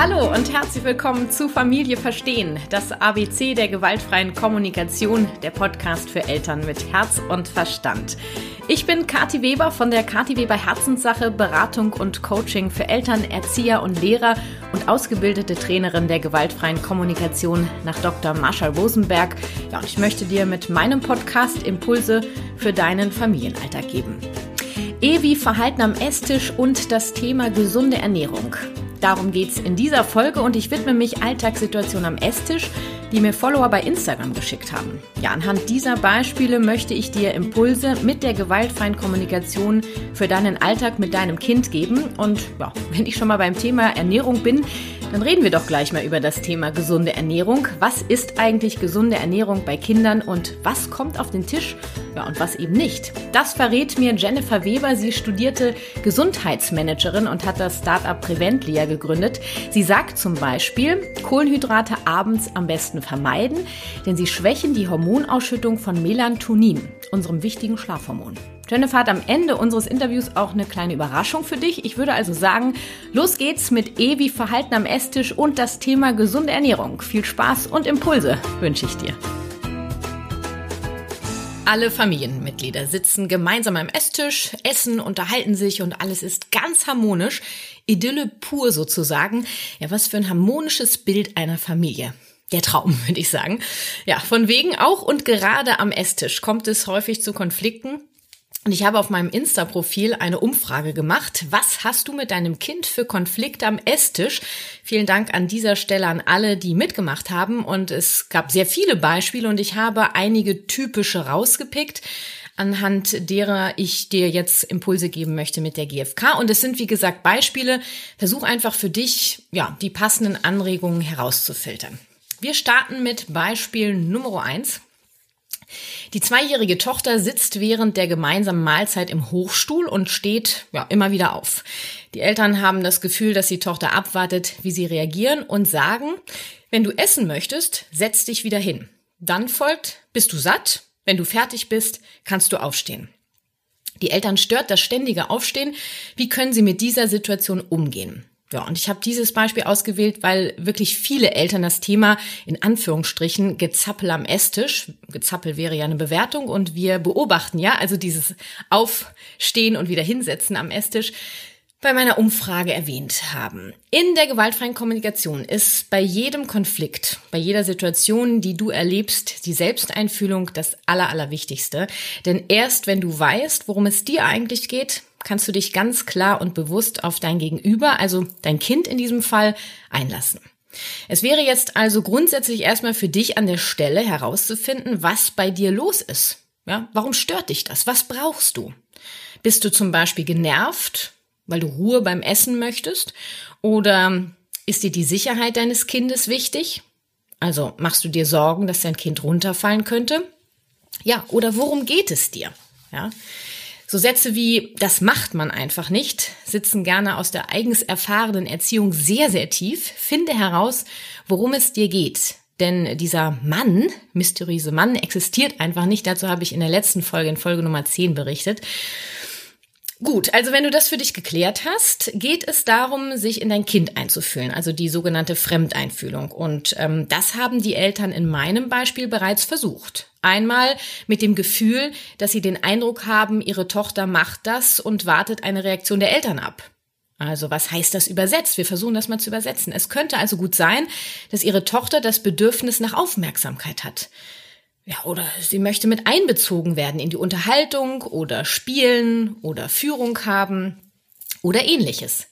Hallo und herzlich willkommen zu Familie Verstehen, das ABC der gewaltfreien Kommunikation, der Podcast für Eltern mit Herz und Verstand. Ich bin Kati Weber von der Kati Weber Herzenssache, Beratung und Coaching für Eltern, Erzieher und Lehrer und ausgebildete Trainerin der gewaltfreien Kommunikation nach Dr. Marshall Rosenberg. Ja, und ich möchte dir mit meinem Podcast Impulse für deinen Familienalltag geben. E wie Verhalten am Esstisch und das Thema gesunde Ernährung. Darum geht's in dieser Folge und ich widme mich Alltagssituationen am Esstisch, die mir Follower bei Instagram geschickt haben. Ja, anhand dieser Beispiele möchte ich dir Impulse mit der gewaltfreien Kommunikation für deinen Alltag mit deinem Kind geben. Und ja, wenn ich schon mal beim Thema Ernährung bin, dann reden wir doch gleich mal über das Thema gesunde Ernährung. Was ist eigentlich gesunde Ernährung bei Kindern und was kommt auf den Tisch? Ja, und was eben nicht. Das verrät mir Jennifer Weber. Sie studierte Gesundheitsmanagerin und hat das Startup Preventlia gegründet. Sie sagt zum Beispiel, Kohlenhydrate abends am besten vermeiden, denn sie schwächen die Hormonausschüttung von Melatonin, unserem wichtigen Schlafhormon. Jennifer hat am Ende unseres Interviews auch eine kleine Überraschung für dich. Ich würde also sagen, los geht's mit E wie Verhalten am Esstisch und das Thema gesunde Ernährung. Viel Spaß und Impulse wünsche ich dir. Alle Familienmitglieder sitzen gemeinsam am Esstisch, essen, unterhalten sich und alles ist ganz harmonisch. Idylle pur sozusagen. Ja, was für ein harmonisches Bild einer Familie. Der Traum, würde ich sagen. Ja, von wegen auch und gerade am Esstisch kommt es häufig zu Konflikten. Und ich habe auf meinem Insta-Profil eine Umfrage gemacht. Was hast du mit deinem Kind für Konflikte am Esstisch? Vielen Dank an dieser Stelle an alle, die mitgemacht haben. Und es gab sehr viele Beispiele und ich habe einige typische rausgepickt anhand derer ich dir jetzt Impulse geben möchte mit der GfK. Und es sind, wie gesagt, Beispiele. Versuch einfach für dich, ja, die passenden Anregungen herauszufiltern. Wir starten mit Beispiel Nummer eins. Die zweijährige Tochter sitzt während der gemeinsamen Mahlzeit im Hochstuhl und steht ja, immer wieder auf. Die Eltern haben das Gefühl, dass die Tochter abwartet, wie sie reagieren und sagen, wenn du essen möchtest, setz dich wieder hin. Dann folgt, bist du satt? Wenn du fertig bist, kannst du aufstehen. Die Eltern stört das ständige Aufstehen. Wie können sie mit dieser Situation umgehen? Ja, und ich habe dieses Beispiel ausgewählt, weil wirklich viele Eltern das Thema in Anführungsstrichen Gezappel am Esstisch, Gezappel wäre ja eine Bewertung und wir beobachten ja, also dieses Aufstehen und wieder hinsetzen am Esstisch, bei meiner Umfrage erwähnt haben. In der gewaltfreien Kommunikation ist bei jedem Konflikt, bei jeder Situation, die du erlebst, die Selbsteinfühlung das Aller, Allerwichtigste. Denn erst wenn du weißt, worum es dir eigentlich geht, kannst du dich ganz klar und bewusst auf dein Gegenüber, also dein Kind in diesem Fall, einlassen. Es wäre jetzt also grundsätzlich erstmal für dich an der Stelle herauszufinden, was bei dir los ist. Ja, warum stört dich das? Was brauchst du? Bist du zum Beispiel genervt, weil du Ruhe beim Essen möchtest? Oder ist dir die Sicherheit deines Kindes wichtig? Also machst du dir Sorgen, dass dein Kind runterfallen könnte? Ja, oder worum geht es dir? Ja. So Sätze wie, das macht man einfach nicht, sitzen gerne aus der eigens erfahrenen Erziehung sehr, sehr tief. Finde heraus, worum es dir geht. Denn dieser Mann, mysteriöse Mann, existiert einfach nicht. Dazu habe ich in der letzten Folge, in Folge Nummer 10 berichtet. Gut, also wenn du das für dich geklärt hast, geht es darum, sich in dein Kind einzufühlen, also die sogenannte Fremdeinfühlung. Und ähm, das haben die Eltern in meinem Beispiel bereits versucht. Einmal mit dem Gefühl, dass sie den Eindruck haben, ihre Tochter macht das und wartet eine Reaktion der Eltern ab. Also was heißt das übersetzt? Wir versuchen das mal zu übersetzen. Es könnte also gut sein, dass ihre Tochter das Bedürfnis nach Aufmerksamkeit hat. Ja, oder sie möchte mit einbezogen werden in die Unterhaltung oder Spielen oder Führung haben oder ähnliches.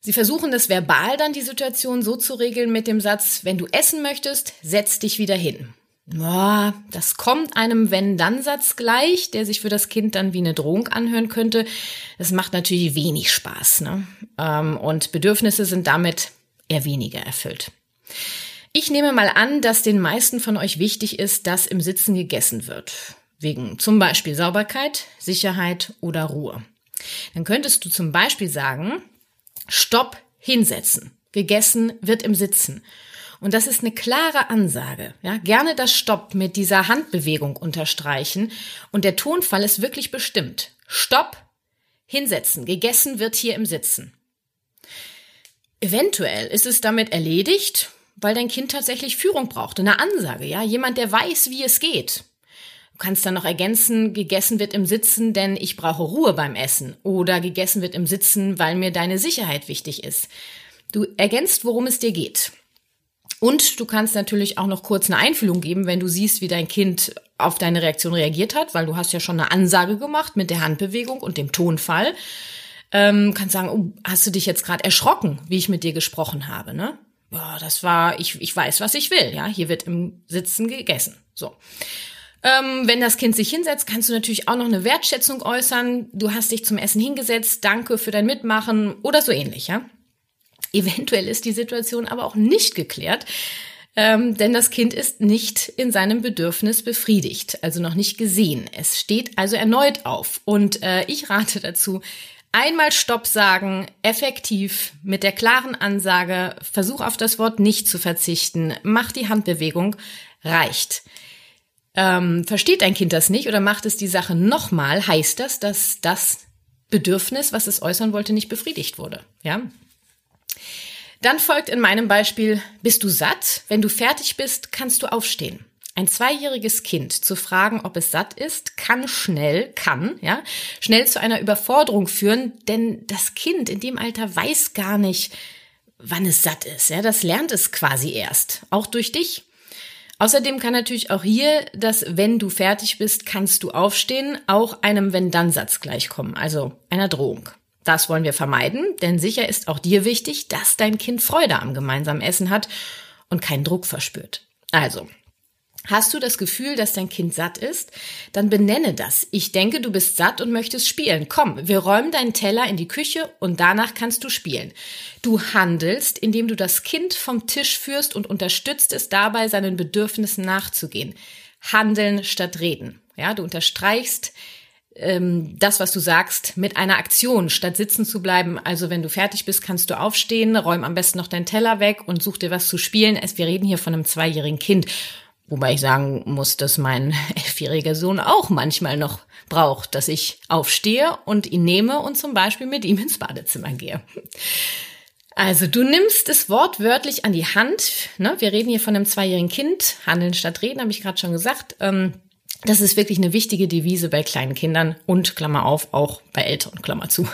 Sie versuchen es verbal dann die Situation so zu regeln mit dem Satz, wenn du essen möchtest, setz dich wieder hin. Ja, das kommt einem Wenn-Dann-Satz gleich, der sich für das Kind dann wie eine Drohung anhören könnte. Das macht natürlich wenig Spaß. Ne? Ähm, und Bedürfnisse sind damit eher weniger erfüllt. Ich nehme mal an, dass den meisten von euch wichtig ist, dass im Sitzen gegessen wird. Wegen zum Beispiel Sauberkeit, Sicherheit oder Ruhe. Dann könntest du zum Beispiel sagen, Stopp, hinsetzen. Gegessen wird im Sitzen. Und das ist eine klare Ansage. Ja, gerne das Stopp mit dieser Handbewegung unterstreichen. Und der Tonfall ist wirklich bestimmt. Stopp, hinsetzen. Gegessen wird hier im Sitzen. Eventuell ist es damit erledigt, weil dein Kind tatsächlich Führung braucht, eine Ansage, ja, jemand, der weiß, wie es geht. Du kannst dann noch ergänzen, gegessen wird im Sitzen, denn ich brauche Ruhe beim Essen oder gegessen wird im Sitzen, weil mir deine Sicherheit wichtig ist. Du ergänzt, worum es dir geht. Und du kannst natürlich auch noch kurz eine Einfühlung geben, wenn du siehst, wie dein Kind auf deine Reaktion reagiert hat, weil du hast ja schon eine Ansage gemacht mit der Handbewegung und dem Tonfall. Ähm, kannst sagen, oh, hast du dich jetzt gerade erschrocken, wie ich mit dir gesprochen habe, ne? Ja, das war, ich, ich weiß, was ich will, ja. Hier wird im Sitzen gegessen. So. Ähm, wenn das Kind sich hinsetzt, kannst du natürlich auch noch eine Wertschätzung äußern. Du hast dich zum Essen hingesetzt, danke für dein Mitmachen oder so ähnlich, ja. Eventuell ist die Situation aber auch nicht geklärt, ähm, denn das Kind ist nicht in seinem Bedürfnis befriedigt, also noch nicht gesehen. Es steht also erneut auf. Und äh, ich rate dazu, einmal Stopp sagen, effektiv, mit der klaren Ansage, versuch auf das Wort nicht zu verzichten, mach die Handbewegung, reicht. Ähm, versteht ein Kind das nicht oder macht es die Sache nochmal, heißt das, dass das Bedürfnis, was es äußern wollte, nicht befriedigt wurde. Ja, dann folgt in meinem Beispiel, bist du satt? Wenn du fertig bist, kannst du aufstehen. Ein zweijähriges Kind zu fragen, ob es satt ist, kann schnell, kann, ja, schnell zu einer Überforderung führen, denn das Kind in dem Alter weiß gar nicht, wann es satt ist, ja, das lernt es quasi erst, auch durch dich. Außerdem kann natürlich auch hier das wenn du fertig bist, kannst du aufstehen, auch einem wenn-dann-Satz gleichkommen, also einer Drohung. Das wollen wir vermeiden, denn sicher ist auch dir wichtig, dass dein Kind Freude am gemeinsamen Essen hat und keinen Druck verspürt. Also, Hast du das Gefühl, dass dein Kind satt ist? Dann benenne das. Ich denke, du bist satt und möchtest spielen. Komm, wir räumen deinen Teller in die Küche und danach kannst du spielen. Du handelst, indem du das Kind vom Tisch führst und unterstützt es dabei, seinen Bedürfnissen nachzugehen. Handeln statt reden. Ja, du unterstreichst ähm, das, was du sagst, mit einer Aktion, statt sitzen zu bleiben. Also wenn du fertig bist, kannst du aufstehen, räum am besten noch deinen Teller weg und such dir was zu spielen. Wir reden hier von einem zweijährigen Kind. Wobei ich sagen muss, dass mein elfjähriger Sohn auch manchmal noch braucht, dass ich aufstehe und ihn nehme und zum Beispiel mit ihm ins Badezimmer gehe. Also du nimmst es wortwörtlich an die Hand. Ne? Wir reden hier von einem zweijährigen Kind. Handeln statt reden, habe ich gerade schon gesagt. Ähm, das ist wirklich eine wichtige Devise bei kleinen Kindern und Klammer auf, auch bei Eltern, Klammer zu.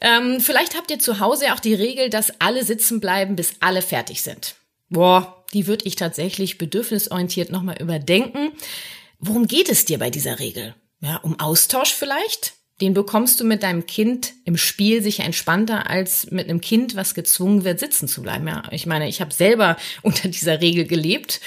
Ähm, vielleicht habt ihr zu Hause auch die Regel, dass alle sitzen bleiben, bis alle fertig sind. Boah, die würde ich tatsächlich bedürfnisorientiert nochmal überdenken. Worum geht es dir bei dieser Regel? Ja, um Austausch vielleicht? den bekommst du mit deinem Kind im Spiel sicher entspannter als mit einem Kind, was gezwungen wird, sitzen zu bleiben. Ja, ich meine, ich habe selber unter dieser Regel gelebt.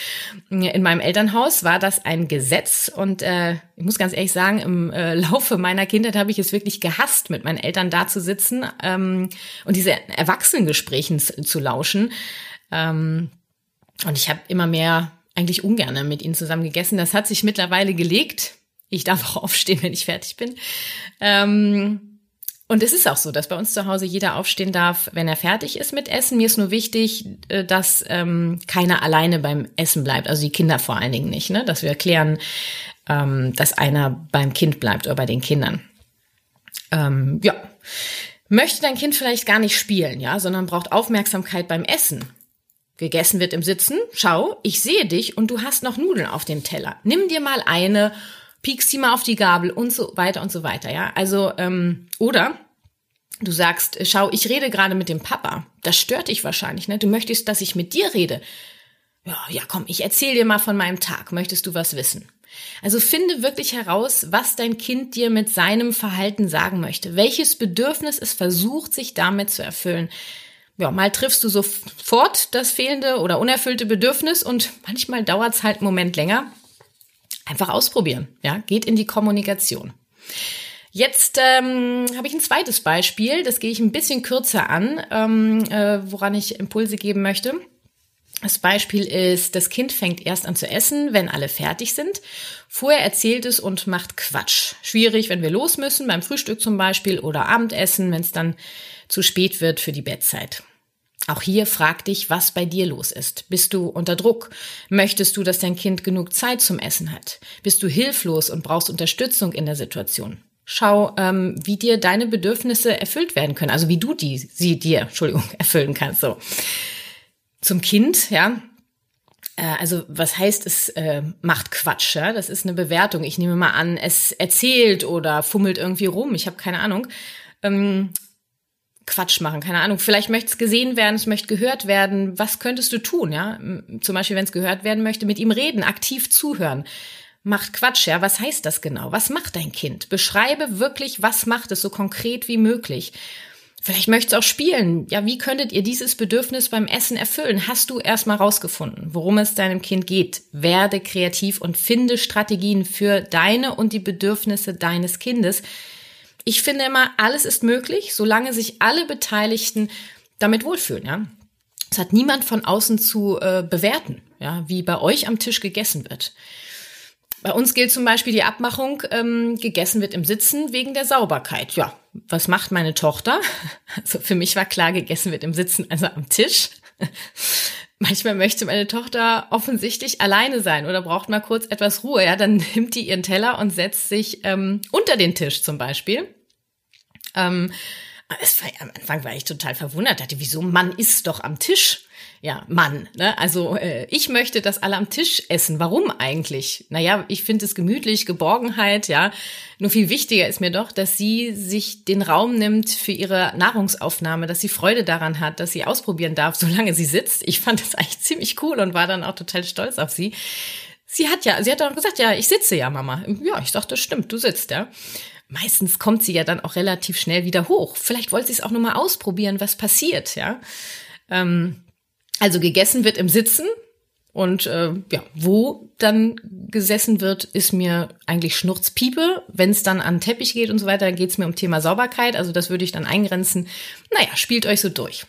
In meinem Elternhaus war das ein Gesetz und äh, ich muss ganz ehrlich sagen, im äh, Laufe meiner Kindheit habe ich es wirklich gehasst, mit meinen Eltern da zu sitzen ähm, und diese Erwachsenengesprächen zu lauschen. Ähm, und ich habe immer mehr eigentlich ungerne mit ihnen zusammen gegessen. Das hat sich mittlerweile gelegt ich darf auch aufstehen, wenn ich fertig bin. Ähm, und es ist auch so, dass bei uns zu Hause jeder aufstehen darf, wenn er fertig ist mit Essen. Mir ist nur wichtig, äh, dass ähm, keiner alleine beim Essen bleibt, also die Kinder vor allen Dingen nicht, ne? dass wir erklären, ähm, dass einer beim Kind bleibt oder bei den Kindern. Ähm, ja. Möchte dein Kind vielleicht gar nicht spielen, ja, sondern braucht Aufmerksamkeit beim Essen. Gegessen wird im Sitzen. Schau, ich sehe dich und du hast noch Nudeln auf dem Teller. Nimm dir mal eine piekst die mal auf die Gabel und so weiter und so weiter, ja. Also, ähm, oder du sagst, schau, ich rede gerade mit dem Papa. Das stört dich wahrscheinlich, ne? Du möchtest, dass ich mit dir rede. Ja, ja, komm, ich erzähl dir mal von meinem Tag. Möchtest du was wissen? Also finde wirklich heraus, was dein Kind dir mit seinem Verhalten sagen möchte. Welches Bedürfnis es versucht, sich damit zu erfüllen. Ja, mal triffst du sofort das fehlende oder unerfüllte Bedürfnis und manchmal dauert es halt einen Moment länger. Einfach ausprobieren, ja, geht in die Kommunikation. Jetzt ähm, habe ich ein zweites Beispiel, das gehe ich ein bisschen kürzer an, ähm, äh, woran ich Impulse geben möchte. Das Beispiel ist, das Kind fängt erst an zu essen, wenn alle fertig sind. Vorher erzählt es und macht Quatsch. Schwierig, wenn wir los müssen, beim Frühstück zum Beispiel oder Abendessen, wenn es dann zu spät wird für die Bettzeit. Auch hier frag dich, was bei dir los ist. Bist du unter Druck? Möchtest du, dass dein Kind genug Zeit zum Essen hat? Bist du hilflos und brauchst Unterstützung in der Situation? Schau, ähm, wie dir deine Bedürfnisse erfüllt werden können. Also wie du die, sie dir, Entschuldigung, erfüllen kannst. So. Zum Kind, ja. Äh, also was heißt, es äh, macht Quatsch, ja? Das ist eine Bewertung. Ich nehme mal an, es erzählt oder fummelt irgendwie rum. Ich habe keine Ahnung. Ähm, Quatsch machen, keine Ahnung. Vielleicht möchte es gesehen werden, es möchte gehört werden. Was könntest du tun, ja? Zum Beispiel, wenn es gehört werden möchte, mit ihm reden, aktiv zuhören. Macht Quatsch, ja? Was heißt das genau? Was macht dein Kind? Beschreibe wirklich, was macht es so konkret wie möglich. Vielleicht möchtest auch spielen. Ja, wie könntet ihr dieses Bedürfnis beim Essen erfüllen? Hast du erstmal rausgefunden, worum es deinem Kind geht? Werde kreativ und finde Strategien für deine und die Bedürfnisse deines Kindes ich finde immer, alles ist möglich, solange sich alle Beteiligten damit wohlfühlen, ja. Es hat niemand von außen zu äh, bewerten, ja, wie bei euch am Tisch gegessen wird. Bei uns gilt zum Beispiel die Abmachung, ähm, gegessen wird im Sitzen wegen der Sauberkeit. Ja, was macht meine Tochter? Also für mich war klar, gegessen wird im Sitzen, also am Tisch. Manchmal möchte meine Tochter offensichtlich alleine sein oder braucht mal kurz etwas Ruhe. Ja, dann nimmt die ihren Teller und setzt sich ähm, unter den Tisch zum Beispiel. Ähm, es war, am Anfang war ich total verwundert, dachte, wieso Mann ist doch am Tisch? Ja, Mann. Ne? Also äh, ich möchte, dass alle am Tisch essen. Warum eigentlich? Naja, ich finde es gemütlich, Geborgenheit, ja. Nur viel wichtiger ist mir doch, dass sie sich den Raum nimmt für ihre Nahrungsaufnahme, dass sie Freude daran hat, dass sie ausprobieren darf, solange sie sitzt. Ich fand das eigentlich ziemlich cool und war dann auch total stolz auf sie. Sie hat ja, sie hat auch gesagt, ja, ich sitze ja, Mama. Ja, ich dachte, das stimmt, du sitzt, ja meistens kommt sie ja dann auch relativ schnell wieder hoch. Vielleicht wollte sie es auch nur mal ausprobieren, was passiert, ja. Ähm, also gegessen wird im Sitzen und äh, ja, wo dann gesessen wird, ist mir eigentlich Schnurzpiepe. Wenn es dann an Teppich geht und so weiter, dann geht es mir um Thema Sauberkeit. Also das würde ich dann eingrenzen. Naja, spielt euch so durch.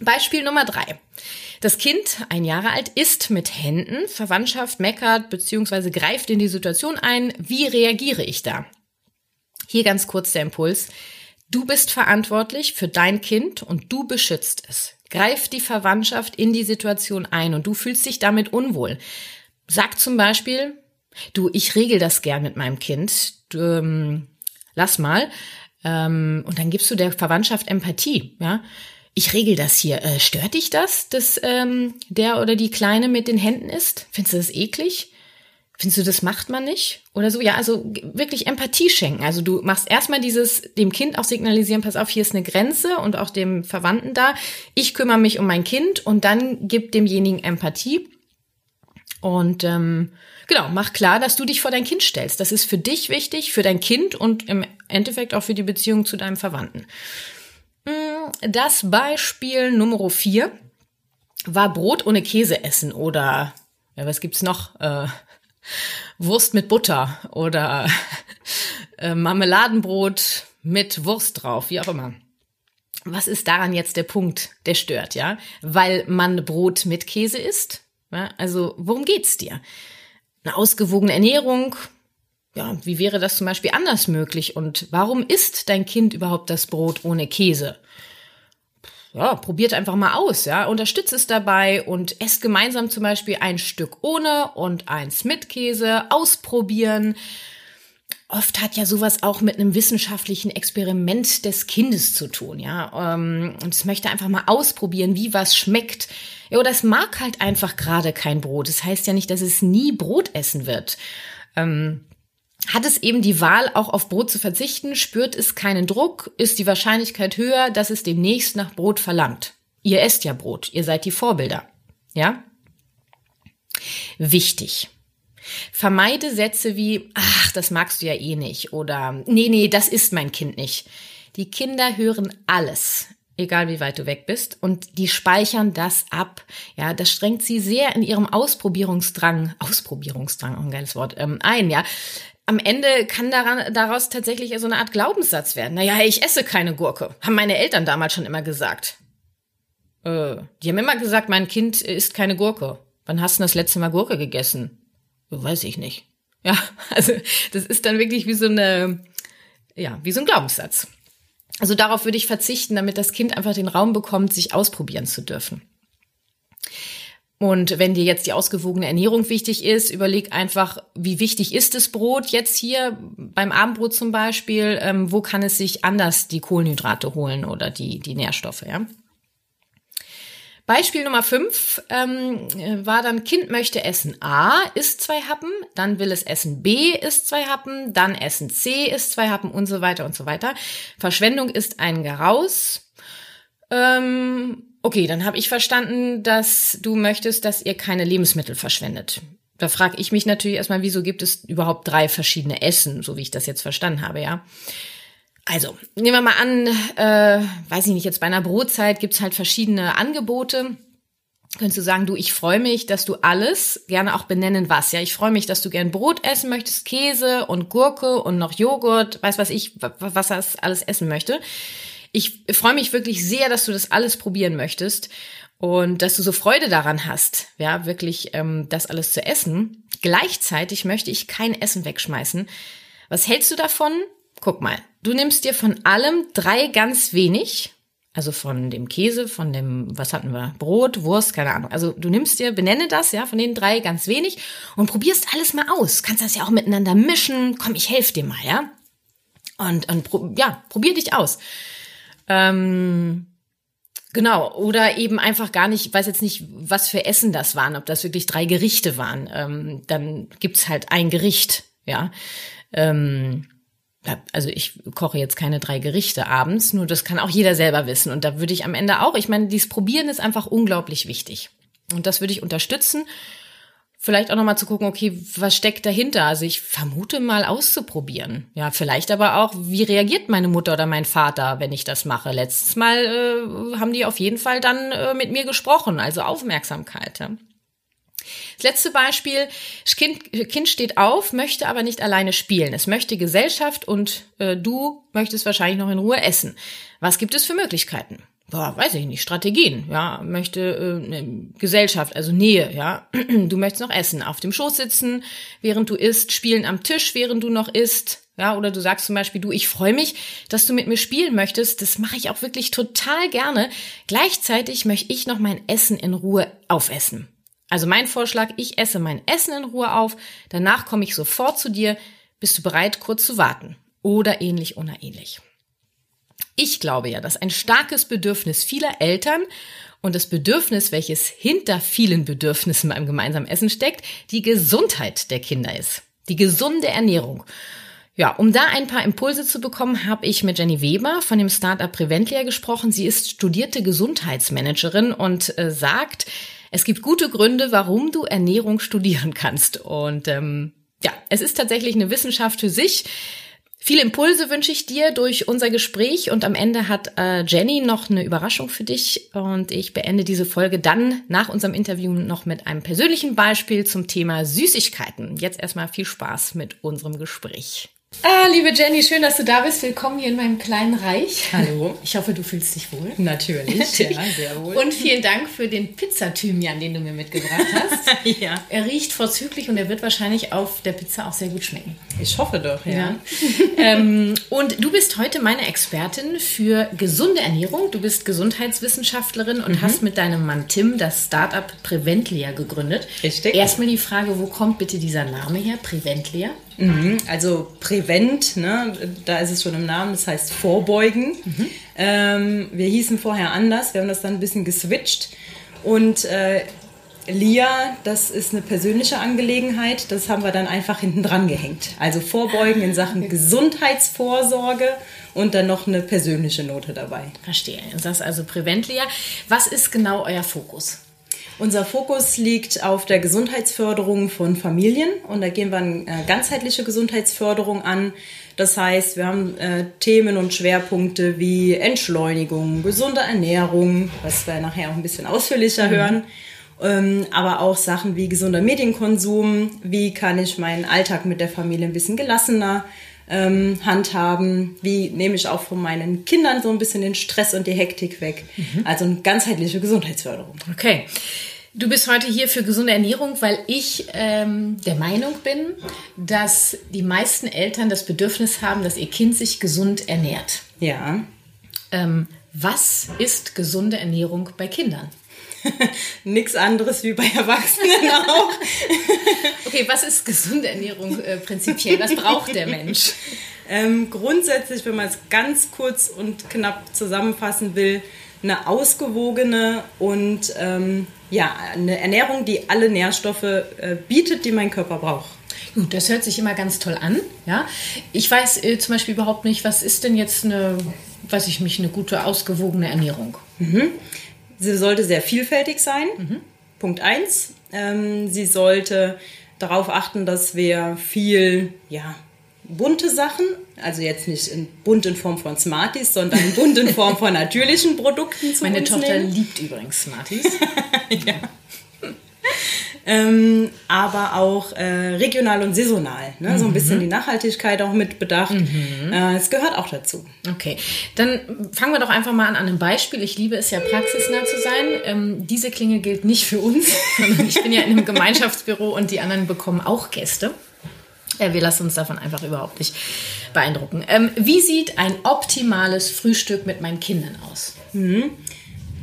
Beispiel Nummer drei. Das Kind, ein Jahre alt, isst mit Händen, Verwandtschaft meckert bzw. greift in die Situation ein. Wie reagiere ich da? Hier ganz kurz der Impuls. Du bist verantwortlich für dein Kind und du beschützt es. Greif die Verwandtschaft in die Situation ein und du fühlst dich damit unwohl. Sag zum Beispiel, du, ich regel das gern mit meinem Kind. Du, ähm, lass mal. Ähm, und dann gibst du der Verwandtschaft Empathie, ja. Ich regel das hier. Äh, stört dich das, dass ähm, der oder die Kleine mit den Händen ist? Findest du das eklig? Findest du, das macht man nicht? Oder so? Ja, also wirklich Empathie schenken. Also du machst erstmal dieses, dem Kind auch signalisieren, pass auf, hier ist eine Grenze und auch dem Verwandten da. Ich kümmere mich um mein Kind und dann gib demjenigen Empathie. Und ähm, genau, mach klar, dass du dich vor dein Kind stellst. Das ist für dich wichtig, für dein Kind und im Endeffekt auch für die Beziehung zu deinem Verwandten. Mm, das Beispiel Nummer vier war Brot ohne Käse essen oder ja, was gibt's noch? Äh, Wurst mit Butter oder äh, Marmeladenbrot mit Wurst drauf, wie auch immer. Was ist daran jetzt der Punkt, der stört, ja? Weil man Brot mit Käse isst? Ja? Also, worum geht's dir? Eine ausgewogene Ernährung? Ja, wie wäre das zum Beispiel anders möglich? Und warum isst dein Kind überhaupt das Brot ohne Käse? Ja, probiert einfach mal aus, ja, unterstützt es dabei und esst gemeinsam zum Beispiel ein Stück ohne und eins mit Käse, ausprobieren. Oft hat ja sowas auch mit einem wissenschaftlichen Experiment des Kindes zu tun, ja. Ähm, und es möchte einfach mal ausprobieren, wie was schmeckt. Ja, oder es mag halt einfach gerade kein Brot. Das heißt ja nicht, dass es nie Brot essen wird. Ähm, hat es eben die Wahl, auch auf Brot zu verzichten, spürt es keinen Druck, ist die Wahrscheinlichkeit höher, dass es demnächst nach Brot verlangt. Ihr esst ja Brot, ihr seid die Vorbilder. Ja? Wichtig. Vermeide Sätze wie, ach, das magst du ja eh nicht oder nee, nee, das ist mein Kind nicht. Die Kinder hören alles, egal wie weit du weg bist, und die speichern das ab. Ja, das strengt sie sehr in ihrem Ausprobierungsdrang, Ausprobierungsdrang, ein geiles Wort, ähm, ein, ja am Ende kann daran, daraus tatsächlich so eine Art Glaubenssatz werden. Naja, ich esse keine Gurke. Haben meine Eltern damals schon immer gesagt. Äh, die haben immer gesagt, mein Kind isst keine Gurke. Wann hast du das letzte Mal Gurke gegessen? Weiß ich nicht. Ja, also das ist dann wirklich wie so eine, ja, wie so ein Glaubenssatz. Also darauf würde ich verzichten, damit das Kind einfach den Raum bekommt, sich ausprobieren zu dürfen. Und wenn dir jetzt die ausgewogene Ernährung wichtig ist, überleg einfach, wie wichtig ist das Brot jetzt hier beim Abendbrot zum Beispiel? Ähm, wo kann es sich anders die Kohlenhydrate holen oder die, die Nährstoffe, ja? Beispiel Nummer 5 ähm, war dann, Kind möchte Essen A, isst zwei Happen, dann will es Essen B, isst zwei Happen, dann Essen C, isst zwei Happen und so weiter und so weiter. Verschwendung ist ein Garaus. Ähm, okay, dann habe ich verstanden, dass du möchtest, dass ihr keine Lebensmittel verschwendet. Da frage ich mich natürlich erstmal, wieso gibt es überhaupt drei verschiedene Essen, so wie ich das jetzt verstanden habe, ja. Also, nehmen wir mal an, äh, weiß ich nicht, jetzt bei einer Brotzeit gibt's halt verschiedene Angebote. Könntest du sagen, du, ich freue mich, dass du alles, gerne auch benennen was, ja. Ich freue mich, dass du gern Brot essen möchtest, Käse und Gurke und noch Joghurt, weiß was ich, was das alles essen möchte. Ich freue mich wirklich sehr, dass du das alles probieren möchtest und dass du so Freude daran hast, ja, wirklich ähm, das alles zu essen. Gleichzeitig möchte ich kein Essen wegschmeißen. Was hältst du davon, guck mal, du nimmst dir von allem drei ganz wenig, also von dem Käse, von dem, was hatten wir, Brot, Wurst, keine Ahnung. Also du nimmst dir, benenne das, ja, von den drei ganz wenig und probierst alles mal aus. Kannst das ja auch miteinander mischen. Komm, ich helfe dir mal, ja. Und, und ja, probier dich aus. Ähm, Genau, oder eben einfach gar nicht, weiß jetzt nicht, was für Essen das waren, ob das wirklich drei Gerichte waren. Ähm, dann gibt's halt ein Gericht, ja. Ähm, also ich koche jetzt keine drei Gerichte abends, nur das kann auch jeder selber wissen. Und da würde ich am Ende auch, ich meine, dieses Probieren ist einfach unglaublich wichtig. Und das würde ich unterstützen. Vielleicht auch nochmal zu gucken, okay, was steckt dahinter? Also ich vermute mal auszuprobieren. Ja, vielleicht aber auch, wie reagiert meine Mutter oder mein Vater, wenn ich das mache? Letztes Mal äh, haben die auf jeden Fall dann äh, mit mir gesprochen, also Aufmerksamkeit. Ja. Das letzte Beispiel, kind, kind steht auf, möchte aber nicht alleine spielen. Es möchte Gesellschaft und äh, du möchtest wahrscheinlich noch in Ruhe essen. Was gibt es für Möglichkeiten? Boah, weiß ich nicht, Strategien, ja, möchte äh, ne, Gesellschaft, also Nähe, ja. Du möchtest noch essen, auf dem Schoß sitzen, während du isst, spielen am Tisch, während du noch isst, ja, oder du sagst zum Beispiel, du, ich freue mich, dass du mit mir spielen möchtest. Das mache ich auch wirklich total gerne. Gleichzeitig möchte ich noch mein Essen in Ruhe aufessen. Also mein Vorschlag, ich esse mein Essen in Ruhe auf, danach komme ich sofort zu dir, bist du bereit, kurz zu warten? Oder ähnlich oder. Ich glaube ja, dass ein starkes Bedürfnis vieler Eltern und das Bedürfnis, welches hinter vielen Bedürfnissen beim gemeinsamen Essen steckt, die Gesundheit der Kinder ist. Die gesunde Ernährung. Ja, um da ein paar Impulse zu bekommen, habe ich mit Jenny Weber von dem Startup Preventlia gesprochen. Sie ist studierte Gesundheitsmanagerin und äh, sagt, es gibt gute Gründe, warum du Ernährung studieren kannst. Und ähm, ja, es ist tatsächlich eine Wissenschaft für sich. Viele Impulse wünsche ich dir durch unser Gespräch und am Ende hat äh, Jenny noch eine Überraschung für dich und ich beende diese Folge dann nach unserem Interview noch mit einem persönlichen Beispiel zum Thema Süßigkeiten. Jetzt erstmal viel Spaß mit unserem Gespräch. Ah, liebe Jenny, schön, dass du da bist. Willkommen hier in meinem kleinen Reich. Hallo. Ich hoffe, du fühlst dich wohl. Natürlich, Natürlich. ja, sehr wohl. Und vielen Dank für den Pizzathymian, den du mir mitgebracht hast. ja. Er riecht vorzüglich und er wird wahrscheinlich auf der Pizza auch sehr gut schmecken. Ich hoffe doch, ja. ja. ähm, und du bist heute meine Expertin für gesunde Ernährung. Du bist Gesundheitswissenschaftlerin und mhm. hast mit deinem Mann Tim das Startup Preventlia gegründet. Richtig. Erstmal die Frage, wo kommt bitte dieser Name her, Preventlia? Mhm, also Prävent, ne, da ist es schon im Namen, das heißt Vorbeugen. Mhm. Ähm, wir hießen vorher anders, wir haben das dann ein bisschen geswitcht. Und äh, Lia, das ist eine persönliche Angelegenheit, das haben wir dann einfach hinten dran gehängt. Also Vorbeugen in Sachen Gesundheitsvorsorge und dann noch eine persönliche Note dabei. Verstehe. Das ist also Präventlia. Was ist genau euer Fokus? Unser Fokus liegt auf der Gesundheitsförderung von Familien und da gehen wir eine ganzheitliche Gesundheitsförderung an. Das heißt, wir haben äh, Themen und Schwerpunkte wie Entschleunigung, gesunde Ernährung, was wir nachher auch ein bisschen ausführlicher mhm. hören, aber auch Sachen wie gesunder Medienkonsum, wie kann ich meinen Alltag mit der Familie ein bisschen gelassener ähm, handhaben, wie nehme ich auch von meinen Kindern so ein bisschen den Stress und die Hektik weg. Mhm. Also eine ganzheitliche Gesundheitsförderung. Okay. Du bist heute hier für gesunde Ernährung, weil ich ähm, der Meinung bin, dass die meisten Eltern das Bedürfnis haben, dass ihr Kind sich gesund ernährt. Ja. Ähm, was ist gesunde Ernährung bei Kindern? Nichts anderes wie bei Erwachsenen auch. okay, was ist gesunde Ernährung äh, prinzipiell? Was braucht der Mensch? Ähm, grundsätzlich, wenn man es ganz kurz und knapp zusammenfassen will, eine ausgewogene und ähm, ja, eine Ernährung, die alle Nährstoffe äh, bietet, die mein Körper braucht. Gut, das hört sich immer ganz toll an. Ja, ich weiß äh, zum Beispiel überhaupt nicht, was ist denn jetzt eine, weiß ich mich, eine gute ausgewogene Ernährung? Mhm. Sie sollte sehr vielfältig sein. Mhm. Punkt 1. Ähm, sie sollte darauf achten, dass wir viel, ja, bunte Sachen, also jetzt nicht in bunt in Form von Smarties, sondern bunt in Form von natürlichen Produkten zu Meine Tochter nehmen. liebt übrigens Smarties. ja. Ähm, aber auch äh, regional und saisonal. Ne? Mhm. So ein bisschen mhm. die Nachhaltigkeit auch mit bedacht. Mhm. Äh, es gehört auch dazu. Okay, dann fangen wir doch einfach mal an an einem Beispiel. Ich liebe es ja, praxisnah zu sein. Ähm, diese Klinge gilt nicht für uns, sondern ich bin ja in einem Gemeinschaftsbüro und die anderen bekommen auch Gäste. Ja, wir lassen uns davon einfach überhaupt nicht beeindrucken. Ähm, wie sieht ein optimales Frühstück mit meinen Kindern aus? Mhm.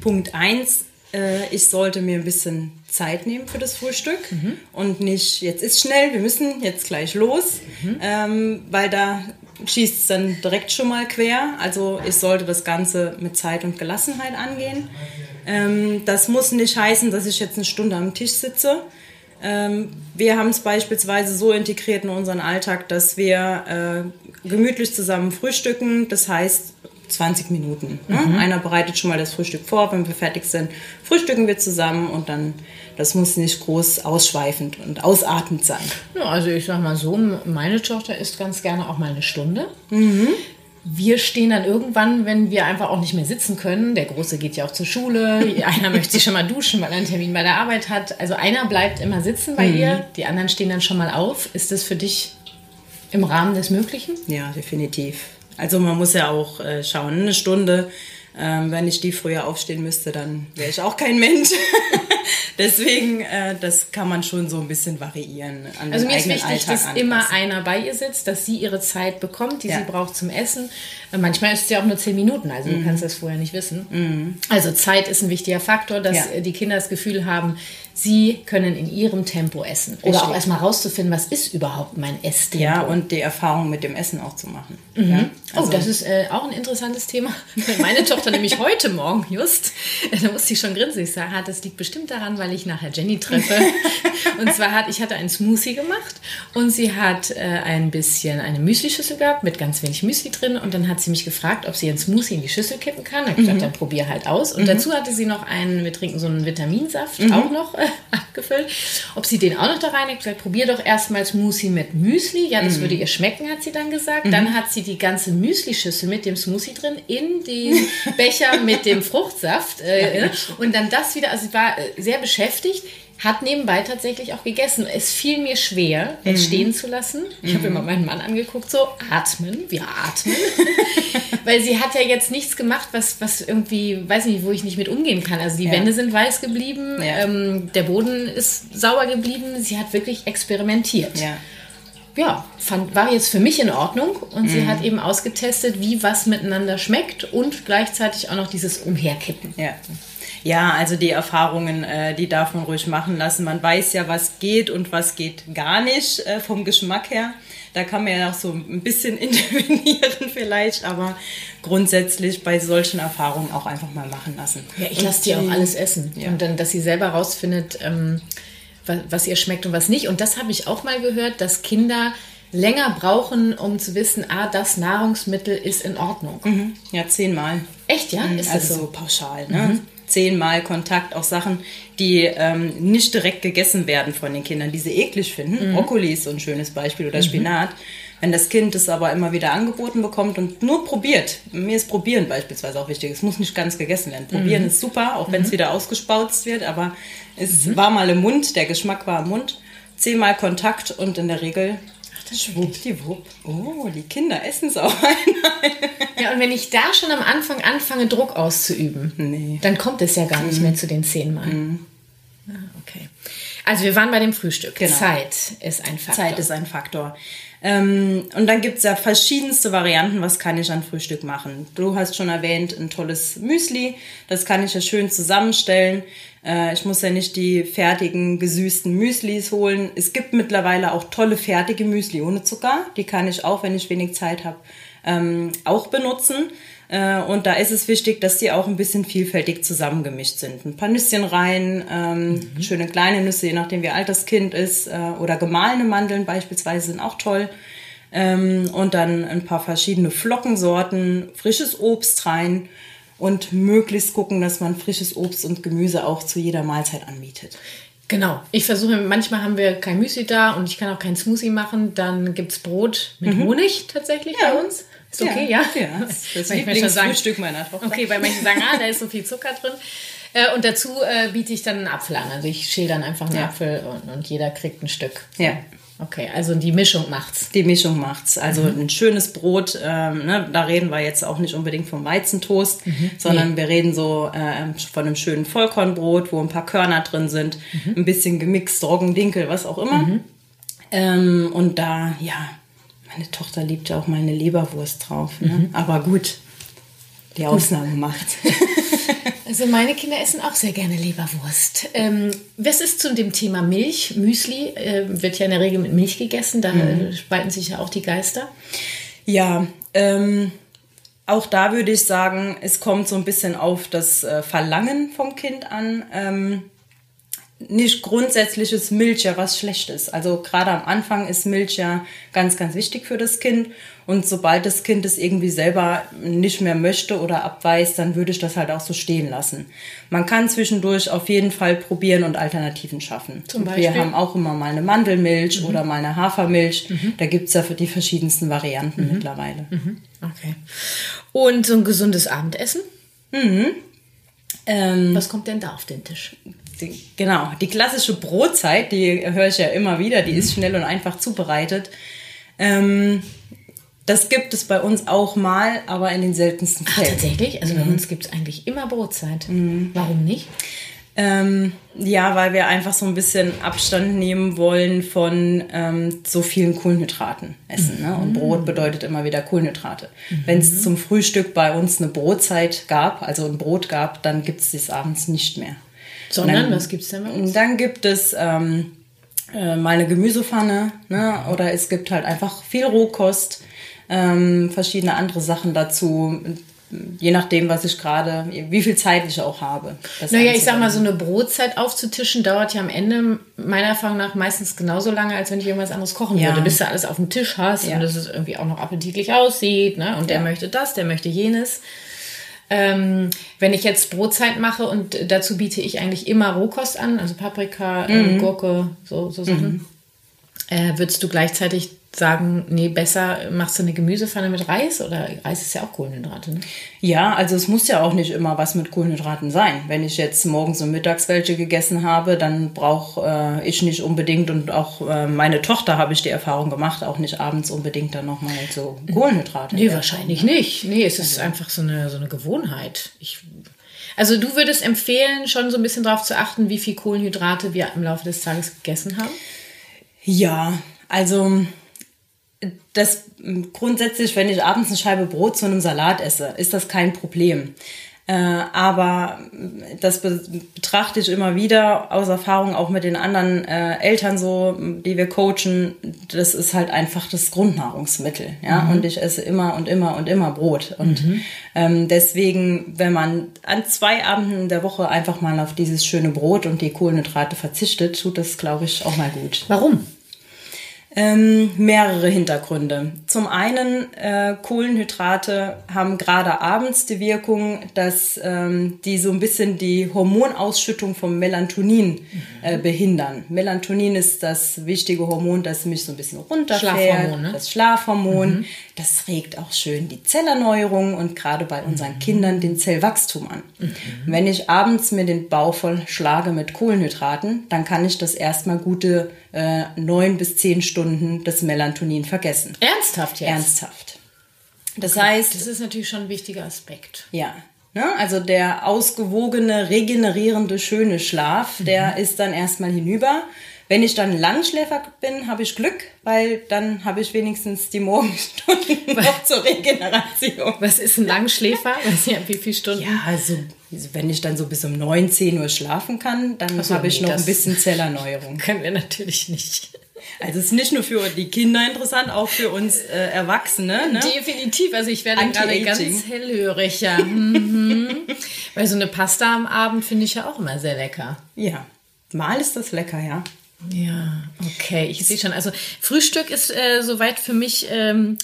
Punkt 1, äh, ich sollte mir ein bisschen Zeit nehmen für das Frühstück mhm. und nicht, jetzt ist schnell, wir müssen jetzt gleich los, mhm. ähm, weil da schießt es dann direkt schon mal quer. Also ich sollte das Ganze mit Zeit und Gelassenheit angehen. Ähm, das muss nicht heißen, dass ich jetzt eine Stunde am Tisch sitze ähm, wir haben es beispielsweise so integriert in unseren Alltag, dass wir äh, gemütlich zusammen frühstücken. Das heißt 20 Minuten. Ne? Mhm. Einer bereitet schon mal das Frühstück vor. Wenn wir fertig sind, frühstücken wir zusammen und dann, das muss nicht groß ausschweifend und ausatmend sein. Ja, also ich sag mal so, meine Tochter isst ganz gerne auch mal eine Stunde. Mhm wir stehen dann irgendwann, wenn wir einfach auch nicht mehr sitzen können. Der Große geht ja auch zur Schule. Einer möchte sich schon mal duschen, weil er einen Termin bei der Arbeit hat. Also einer bleibt immer sitzen bei mhm. ihr. Die anderen stehen dann schon mal auf. Ist das für dich im Rahmen des Möglichen? Ja, definitiv. Also man muss ja auch äh, schauen, eine Stunde. Ähm, wenn ich die früher aufstehen müsste, dann wäre ich auch kein Mensch. Deswegen, äh, das kann man schon so ein bisschen variieren. also mir ist wichtig, Alltag dass anpassen. immer einer bei ihr sitzt, dass sie ihre Zeit bekommt, die ja. sie braucht zum Essen. Äh, manchmal ist es ja auch nur zehn Minuten, also mhm. du kannst das vorher nicht wissen. Mhm. Also Zeit ist ein wichtiger Faktor, dass ja. die Kinder das Gefühl haben, sie können in ihrem Tempo essen. Oder Richtig. auch erstmal rauszufinden, was ist überhaupt mein Esstempo. Ja, und die Erfahrung mit dem Essen auch zu machen. Mhm. Ja, oh, also oh, das ist äh, auch ein interessantes Thema. Meine Tochter nämlich heute Morgen just, äh, da musste ich schon grinsen. Ich sage, das liegt bestimmt daran, weil ich nachher Jenny treffe. und zwar hat, ich hatte einen Smoothie gemacht und sie hat äh, ein bisschen eine Müsli-Schüssel gehabt mit ganz wenig Müsli drin und dann hat sie mich gefragt, ob sie ihren Smoothie in die Schüssel kippen kann. Da habe ich gesagt, mhm. dann probier halt aus. Und mhm. dazu hatte sie noch einen, wir trinken so einen Vitaminsaft mhm. auch noch abgefüllt. Ob sie den auch noch da rein hat, gesagt, probier doch erstmal Smoothie mit Müsli. Ja, das mhm. würde ihr schmecken, hat sie dann gesagt. Mhm. Dann hat sie die ganze Müsli-Schüssel mit dem Smoothie drin in den Becher mit dem Fruchtsaft. Äh, und dann das wieder, also sie war äh, sehr beschäftigt hat nebenbei tatsächlich auch gegessen. Es fiel mir schwer, es mhm. stehen zu lassen. Ich mhm. habe immer meinen Mann angeguckt, so atmen, wir atmen. Weil sie hat ja jetzt nichts gemacht, was, was irgendwie, weiß nicht, wo ich nicht mit umgehen kann. Also die ja. Wände sind weiß geblieben, ja. ähm, der Boden ist sauer geblieben. Sie hat wirklich experimentiert. Ja. Ja, fand, war jetzt für mich in Ordnung und mhm. sie hat eben ausgetestet, wie was miteinander schmeckt und gleichzeitig auch noch dieses Umherkippen. Ja. Ja, also die Erfahrungen, äh, die darf man ruhig machen lassen. Man weiß ja, was geht und was geht gar nicht äh, vom Geschmack her. Da kann man ja auch so ein bisschen intervenieren vielleicht, aber grundsätzlich bei solchen Erfahrungen auch einfach mal machen lassen. Ja, ich lasse die auch alles essen. Ja. Und dann, dass sie selber rausfindet, ähm, was, was ihr schmeckt und was nicht. Und das habe ich auch mal gehört, dass Kinder länger brauchen, um zu wissen, ah, das Nahrungsmittel ist in Ordnung. Mhm. Ja, zehnmal. Echt, ja? Mhm, ist also das so? pauschal, ne? Mhm zehnmal Kontakt, auch Sachen, die ähm, nicht direkt gegessen werden von den Kindern, die sie eklig finden. Mhm. Brokkoli ist so ein schönes Beispiel oder mhm. Spinat. Wenn das Kind es aber immer wieder angeboten bekommt und nur probiert, mir ist Probieren beispielsweise auch wichtig, es muss nicht ganz gegessen werden. Probieren mhm. ist super, auch wenn es mhm. wieder ausgespautzt wird, aber es mhm. war mal im Mund, der Geschmack war im Mund. Zehnmal Kontakt und in der Regel Schwuppdiwupp. Oh, die Kinder essen es auch einmal. Und wenn ich da schon am Anfang anfange, Druck auszuüben, nee. dann kommt es ja gar nicht mhm. mehr zu den zehnmal. Mhm. Ah, okay. Also wir waren bei dem Frühstück. Genau. Zeit ist ein Faktor. Zeit ist ein Faktor. Ähm, und dann gibt's ja verschiedenste Varianten, was kann ich an Frühstück machen. Du hast schon erwähnt, ein tolles Müsli. Das kann ich ja schön zusammenstellen. Äh, ich muss ja nicht die fertigen, gesüßten Müslis holen. Es gibt mittlerweile auch tolle fertige Müsli ohne Zucker. Die kann ich auch, wenn ich wenig Zeit habe, ähm, auch benutzen. Äh, und da ist es wichtig, dass die auch ein bisschen vielfältig zusammengemischt sind. Ein paar Nüsschen rein, ähm, mhm. schöne kleine Nüsse, je nachdem wie alt das Kind ist, äh, oder gemahlene Mandeln beispielsweise sind auch toll. Ähm, und dann ein paar verschiedene Flockensorten, frisches Obst rein und möglichst gucken, dass man frisches Obst und Gemüse auch zu jeder Mahlzeit anbietet. Genau. Ich versuche, manchmal haben wir kein Müsli da und ich kann auch kein Smoothie machen. Dann gibt es Brot mit mhm. Honig tatsächlich ja. bei uns. Ist okay, ja? Ja, ja. das ist das Lieblingsfrühstück meiner Tochter. Okay, weil manche sagen, ah, da ist so viel Zucker drin. Äh, und dazu äh, biete ich dann einen Apfel an. Also ich schäle dann einfach einen ja. Apfel und, und, jeder kriegt ein Stück. Ja. Okay, also die Mischung macht's. Die Mischung macht's. Also mhm. ein schönes Brot, ähm, ne, da reden wir jetzt auch nicht unbedingt vom Weizentoast, mhm. sondern nee. wir reden so äh, von einem schönen Vollkornbrot, wo ein paar Körner drin sind, mhm. ein bisschen gemixt, Roggen, Dinkel, was auch immer. Mhm. Ähm, und da, ja, meine Tochter liebt ja auch mal eine Leberwurst drauf. Ne? Mhm. Aber gut, die Ausnahme macht. Also meine Kinder essen auch sehr gerne Leberwurst. Ähm, was ist zu dem Thema Milch? Müsli äh, wird ja in der Regel mit Milch gegessen. Da mhm. spalten sich ja auch die Geister. Ja, ähm, auch da würde ich sagen, es kommt so ein bisschen auf das äh, Verlangen vom Kind an. Ähm, nicht grundsätzlich ist Milch ja was Schlechtes. Also gerade am Anfang ist Milch ja ganz, ganz wichtig für das Kind. Und sobald das Kind es irgendwie selber nicht mehr möchte oder abweist, dann würde ich das halt auch so stehen lassen. Man kann zwischendurch auf jeden Fall probieren und Alternativen schaffen. Zum Beispiel? Wir haben auch immer mal eine Mandelmilch mhm. oder mal eine Hafermilch. Mhm. Da gibt's ja für die verschiedensten Varianten mhm. mittlerweile. Mhm. Okay. Und so ein gesundes Abendessen? Mhm. Ähm, Was kommt denn da auf den Tisch? Die, genau, die klassische Brotzeit, die höre ich ja immer wieder, die ist mhm. schnell und einfach zubereitet. Ähm, das gibt es bei uns auch mal, aber in den seltensten Fällen. Ach, tatsächlich? Also bei mhm. uns gibt es eigentlich immer Brotzeit. Mhm. Warum nicht? Ähm, ja, weil wir einfach so ein bisschen Abstand nehmen wollen von ähm, so vielen Kohlenhydraten essen. Mhm. Ne? Und Brot bedeutet immer wieder Kohlenhydrate. Mhm. Wenn es zum Frühstück bei uns eine Brotzeit gab, also ein Brot gab, dann gibt es das abends nicht mehr. Sondern, dann, was gibt es denn bei uns? Dann gibt es ähm, äh, mal eine Gemüsepfanne ne? oder es gibt halt einfach viel Rohkost, ähm, verschiedene andere Sachen dazu je nachdem, was ich gerade, wie viel Zeit ich auch habe. Naja, ich sag mal, so eine Brotzeit aufzutischen dauert ja am Ende meiner Erfahrung nach meistens genauso lange, als wenn ich irgendwas anderes kochen ja. würde, bis du alles auf dem Tisch hast ja. und dass es irgendwie auch noch appetitlich aussieht. Ne? Und der ja. möchte das, der möchte jenes. Ähm, wenn ich jetzt Brotzeit mache und dazu biete ich eigentlich immer Rohkost an, also Paprika, äh, mhm. Gurke, so, so Sachen, mhm. äh, würdest du gleichzeitig sagen, nee, besser machst du eine Gemüsepfanne mit Reis oder Reis ist ja auch Kohlenhydrate, ne? Ja, also es muss ja auch nicht immer was mit Kohlenhydraten sein. Wenn ich jetzt morgens und mittags welche gegessen habe, dann brauche äh, ich nicht unbedingt und auch äh, meine Tochter habe ich die Erfahrung gemacht, auch nicht abends unbedingt dann nochmal so Kohlenhydrate. Nee, wahrscheinlich nicht. Nee, es ist also. einfach so eine, so eine Gewohnheit. Ich, also du würdest empfehlen, schon so ein bisschen darauf zu achten, wie viel Kohlenhydrate wir im Laufe des Tages gegessen haben? Ja, also das grundsätzlich, wenn ich abends eine Scheibe Brot zu einem Salat esse, ist das kein Problem. Äh, aber das be betrachte ich immer wieder aus Erfahrung auch mit den anderen äh, Eltern so, die wir coachen. Das ist halt einfach das Grundnahrungsmittel, ja. Mhm. Und ich esse immer und immer und immer Brot. Und mhm. ähm, deswegen, wenn man an zwei Abenden der Woche einfach mal auf dieses schöne Brot und die Kohlenhydrate verzichtet, tut das, glaube ich, auch mal gut. Warum? Ähm, mehrere Hintergründe. Zum einen, äh, Kohlenhydrate haben gerade abends die Wirkung, dass ähm, die so ein bisschen die Hormonausschüttung vom Melatonin äh, behindern. Melatonin ist das wichtige Hormon, das mich so ein bisschen runterfährt. Schlafhormon, ne? Das Schlafhormon. Mhm. Das regt auch schön die Zellerneuerung und gerade bei unseren mhm. Kindern den Zellwachstum an. Mhm. Wenn ich abends mir den Bauch voll schlage mit Kohlenhydraten, dann kann ich das erstmal gute äh, neun bis zehn Stunden das Melatonin vergessen. Ernsthaft jetzt? Ernsthaft. Das okay. heißt. Das ist natürlich schon ein wichtiger Aspekt. Ja. Ne? Also der ausgewogene, regenerierende, schöne Schlaf, mhm. der ist dann erstmal hinüber. Wenn ich dann Langschläfer bin, habe ich Glück, weil dann habe ich wenigstens die Morgenstunden noch zur Regeneration. Was ist ein Langschläfer? Weiß wie viele Stunden? Ja, also wenn ich dann so bis um 9, 10 Uhr schlafen kann, dann so, habe ich nee, noch ein bisschen Zellerneuerung. Können wir natürlich nicht. Also es ist nicht nur für die Kinder interessant, auch für uns äh, Erwachsene. Ne? Definitiv. Also ich werde gerade ganz hellhörig. Ja. mhm. Weil so eine Pasta am Abend finde ich ja auch immer sehr lecker. Ja, mal ist das lecker, ja. Ja, okay, ich sehe schon. Also Frühstück ist äh, soweit für mich, ähm,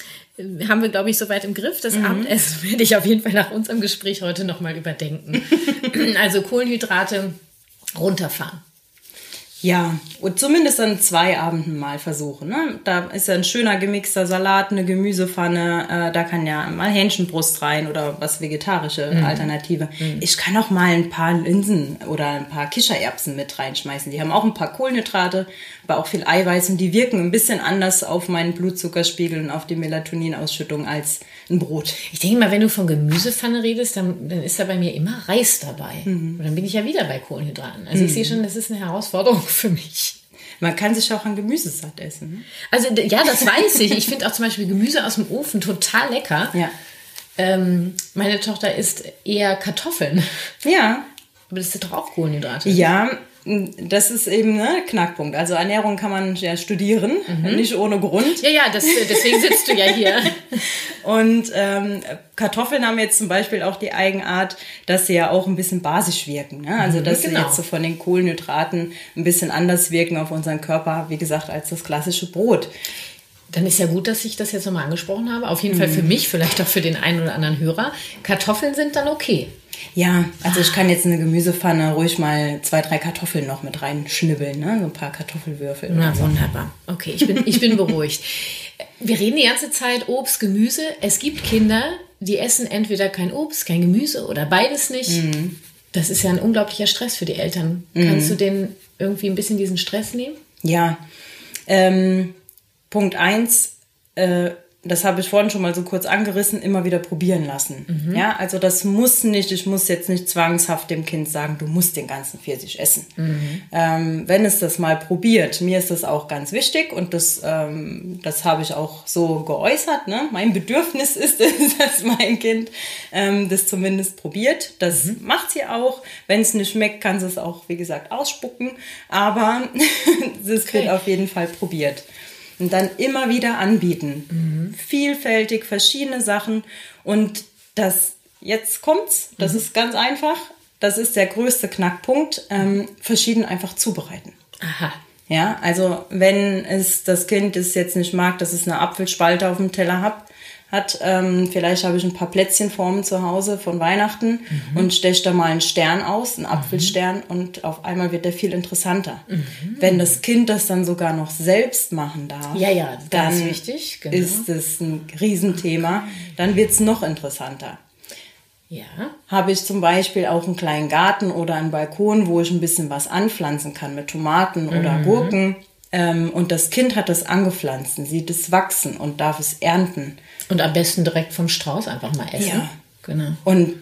haben wir, glaube ich, soweit im Griff. Das mhm. Abendessen werde ich auf jeden Fall nach unserem Gespräch heute nochmal überdenken. also Kohlenhydrate runterfahren. Ja, und zumindest an zwei Abenden mal versuchen. Ne? Da ist ja ein schöner gemixter Salat, eine Gemüsepfanne, äh, da kann ja mal Hähnchenbrust rein oder was vegetarische mhm. Alternative. Mhm. Ich kann auch mal ein paar Linsen oder ein paar Kichererbsen mit reinschmeißen. Die haben auch ein paar Kohlenhydrate, aber auch viel Eiweiß und die wirken ein bisschen anders auf meinen Blutzuckerspiegel und auf die Melatoninausschüttung als ein Brot. Ich denke mal, wenn du von Gemüsepfanne redest, dann, dann ist da bei mir immer Reis dabei. Mhm. Und dann bin ich ja wieder bei Kohlenhydraten. Also ich mhm. sehe schon, das ist eine Herausforderung für mich. Man kann sich auch an Gemüse satt essen. Ne? Also ja, das weiß ich. Ich finde auch zum Beispiel Gemüse aus dem Ofen total lecker. Ja. Ähm, meine Tochter isst eher Kartoffeln. Ja. Aber das sind doch auch Kohlenhydrate. Ja, das ist eben ne Knackpunkt. Also Ernährung kann man ja studieren, mhm. nicht ohne Grund. Ja, ja, das, deswegen sitzt du ja hier. Und ähm, Kartoffeln haben jetzt zum Beispiel auch die Eigenart, dass sie ja auch ein bisschen basisch wirken. Ne? Also mhm, dass genau. sie jetzt so von den Kohlenhydraten ein bisschen anders wirken auf unseren Körper, wie gesagt, als das klassische Brot. Dann ist ja gut, dass ich das jetzt nochmal angesprochen habe. Auf jeden mhm. Fall für mich, vielleicht auch für den einen oder anderen Hörer. Kartoffeln sind dann okay. Ja, also ich kann jetzt in eine Gemüsepfanne ruhig mal zwei, drei Kartoffeln noch mit reinschnibbeln, ne? so ein paar Kartoffelwürfel. Na so. wunderbar. Okay, ich bin, ich bin beruhigt. Wir reden die ganze Zeit Obst, Gemüse. Es gibt Kinder, die essen entweder kein Obst, kein Gemüse oder beides nicht. Mhm. Das ist ja ein unglaublicher Stress für die Eltern. Mhm. Kannst du denen irgendwie ein bisschen diesen Stress nehmen? Ja. Ähm, Punkt eins, äh, das habe ich vorhin schon mal so kurz angerissen, immer wieder probieren lassen. Mhm. Ja, also das muss nicht, ich muss jetzt nicht zwangshaft dem Kind sagen, du musst den ganzen Pfirsich essen. Mhm. Ähm, wenn es das mal probiert, mir ist das auch ganz wichtig und das, ähm, das habe ich auch so geäußert. Ne? Mein Bedürfnis ist es, dass mein Kind ähm, das zumindest probiert. Das mhm. macht sie auch. Wenn es nicht schmeckt, kann sie es auch, wie gesagt, ausspucken. Aber es okay. wird auf jeden Fall probiert und dann immer wieder anbieten. Mhm. Vielfältig, verschiedene Sachen und das, jetzt kommt's, das mhm. ist ganz einfach, das ist der größte Knackpunkt, ähm, verschieden einfach zubereiten. Aha. Ja, also wenn es das Kind es jetzt nicht mag, dass es eine Apfelspalte auf dem Teller hat, hat. Ähm, vielleicht habe ich ein paar Plätzchenformen zu Hause von Weihnachten mhm. und steche da mal einen Stern aus, einen Apfelstern mhm. und auf einmal wird der viel interessanter. Mhm. Wenn das Kind das dann sogar noch selbst machen darf, ja, ja, dann wichtig, genau. ist es ein Riesenthema. Dann wird es noch interessanter. Ja. Habe ich zum Beispiel auch einen kleinen Garten oder einen Balkon, wo ich ein bisschen was anpflanzen kann mit Tomaten oder mhm. Gurken. Ähm, und das Kind hat das angepflanzt, sieht es wachsen und darf es ernten. Und am besten direkt vom Strauß einfach mal essen. Ja. Genau. Und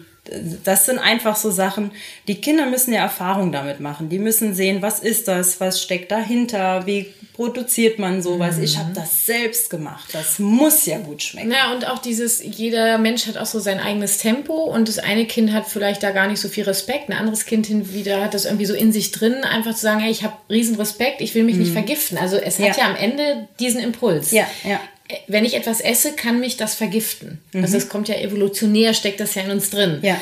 das sind einfach so Sachen, die Kinder müssen ja Erfahrung damit machen. Die müssen sehen, was ist das, was steckt dahinter, wie produziert man sowas. Mhm. Ich habe das selbst gemacht. Das muss ja gut schmecken. Ja, und auch dieses, jeder Mensch hat auch so sein eigenes Tempo und das eine Kind hat vielleicht da gar nicht so viel Respekt. Ein anderes Kind hin wieder hat das irgendwie so in sich drin, einfach zu sagen, hey, ich habe riesen Respekt, ich will mich mhm. nicht vergiften. Also es hat ja. ja am Ende diesen Impuls. Ja, ja wenn ich etwas esse, kann mich das vergiften. Mhm. Also es kommt ja evolutionär, steckt das ja in uns drin. Ja.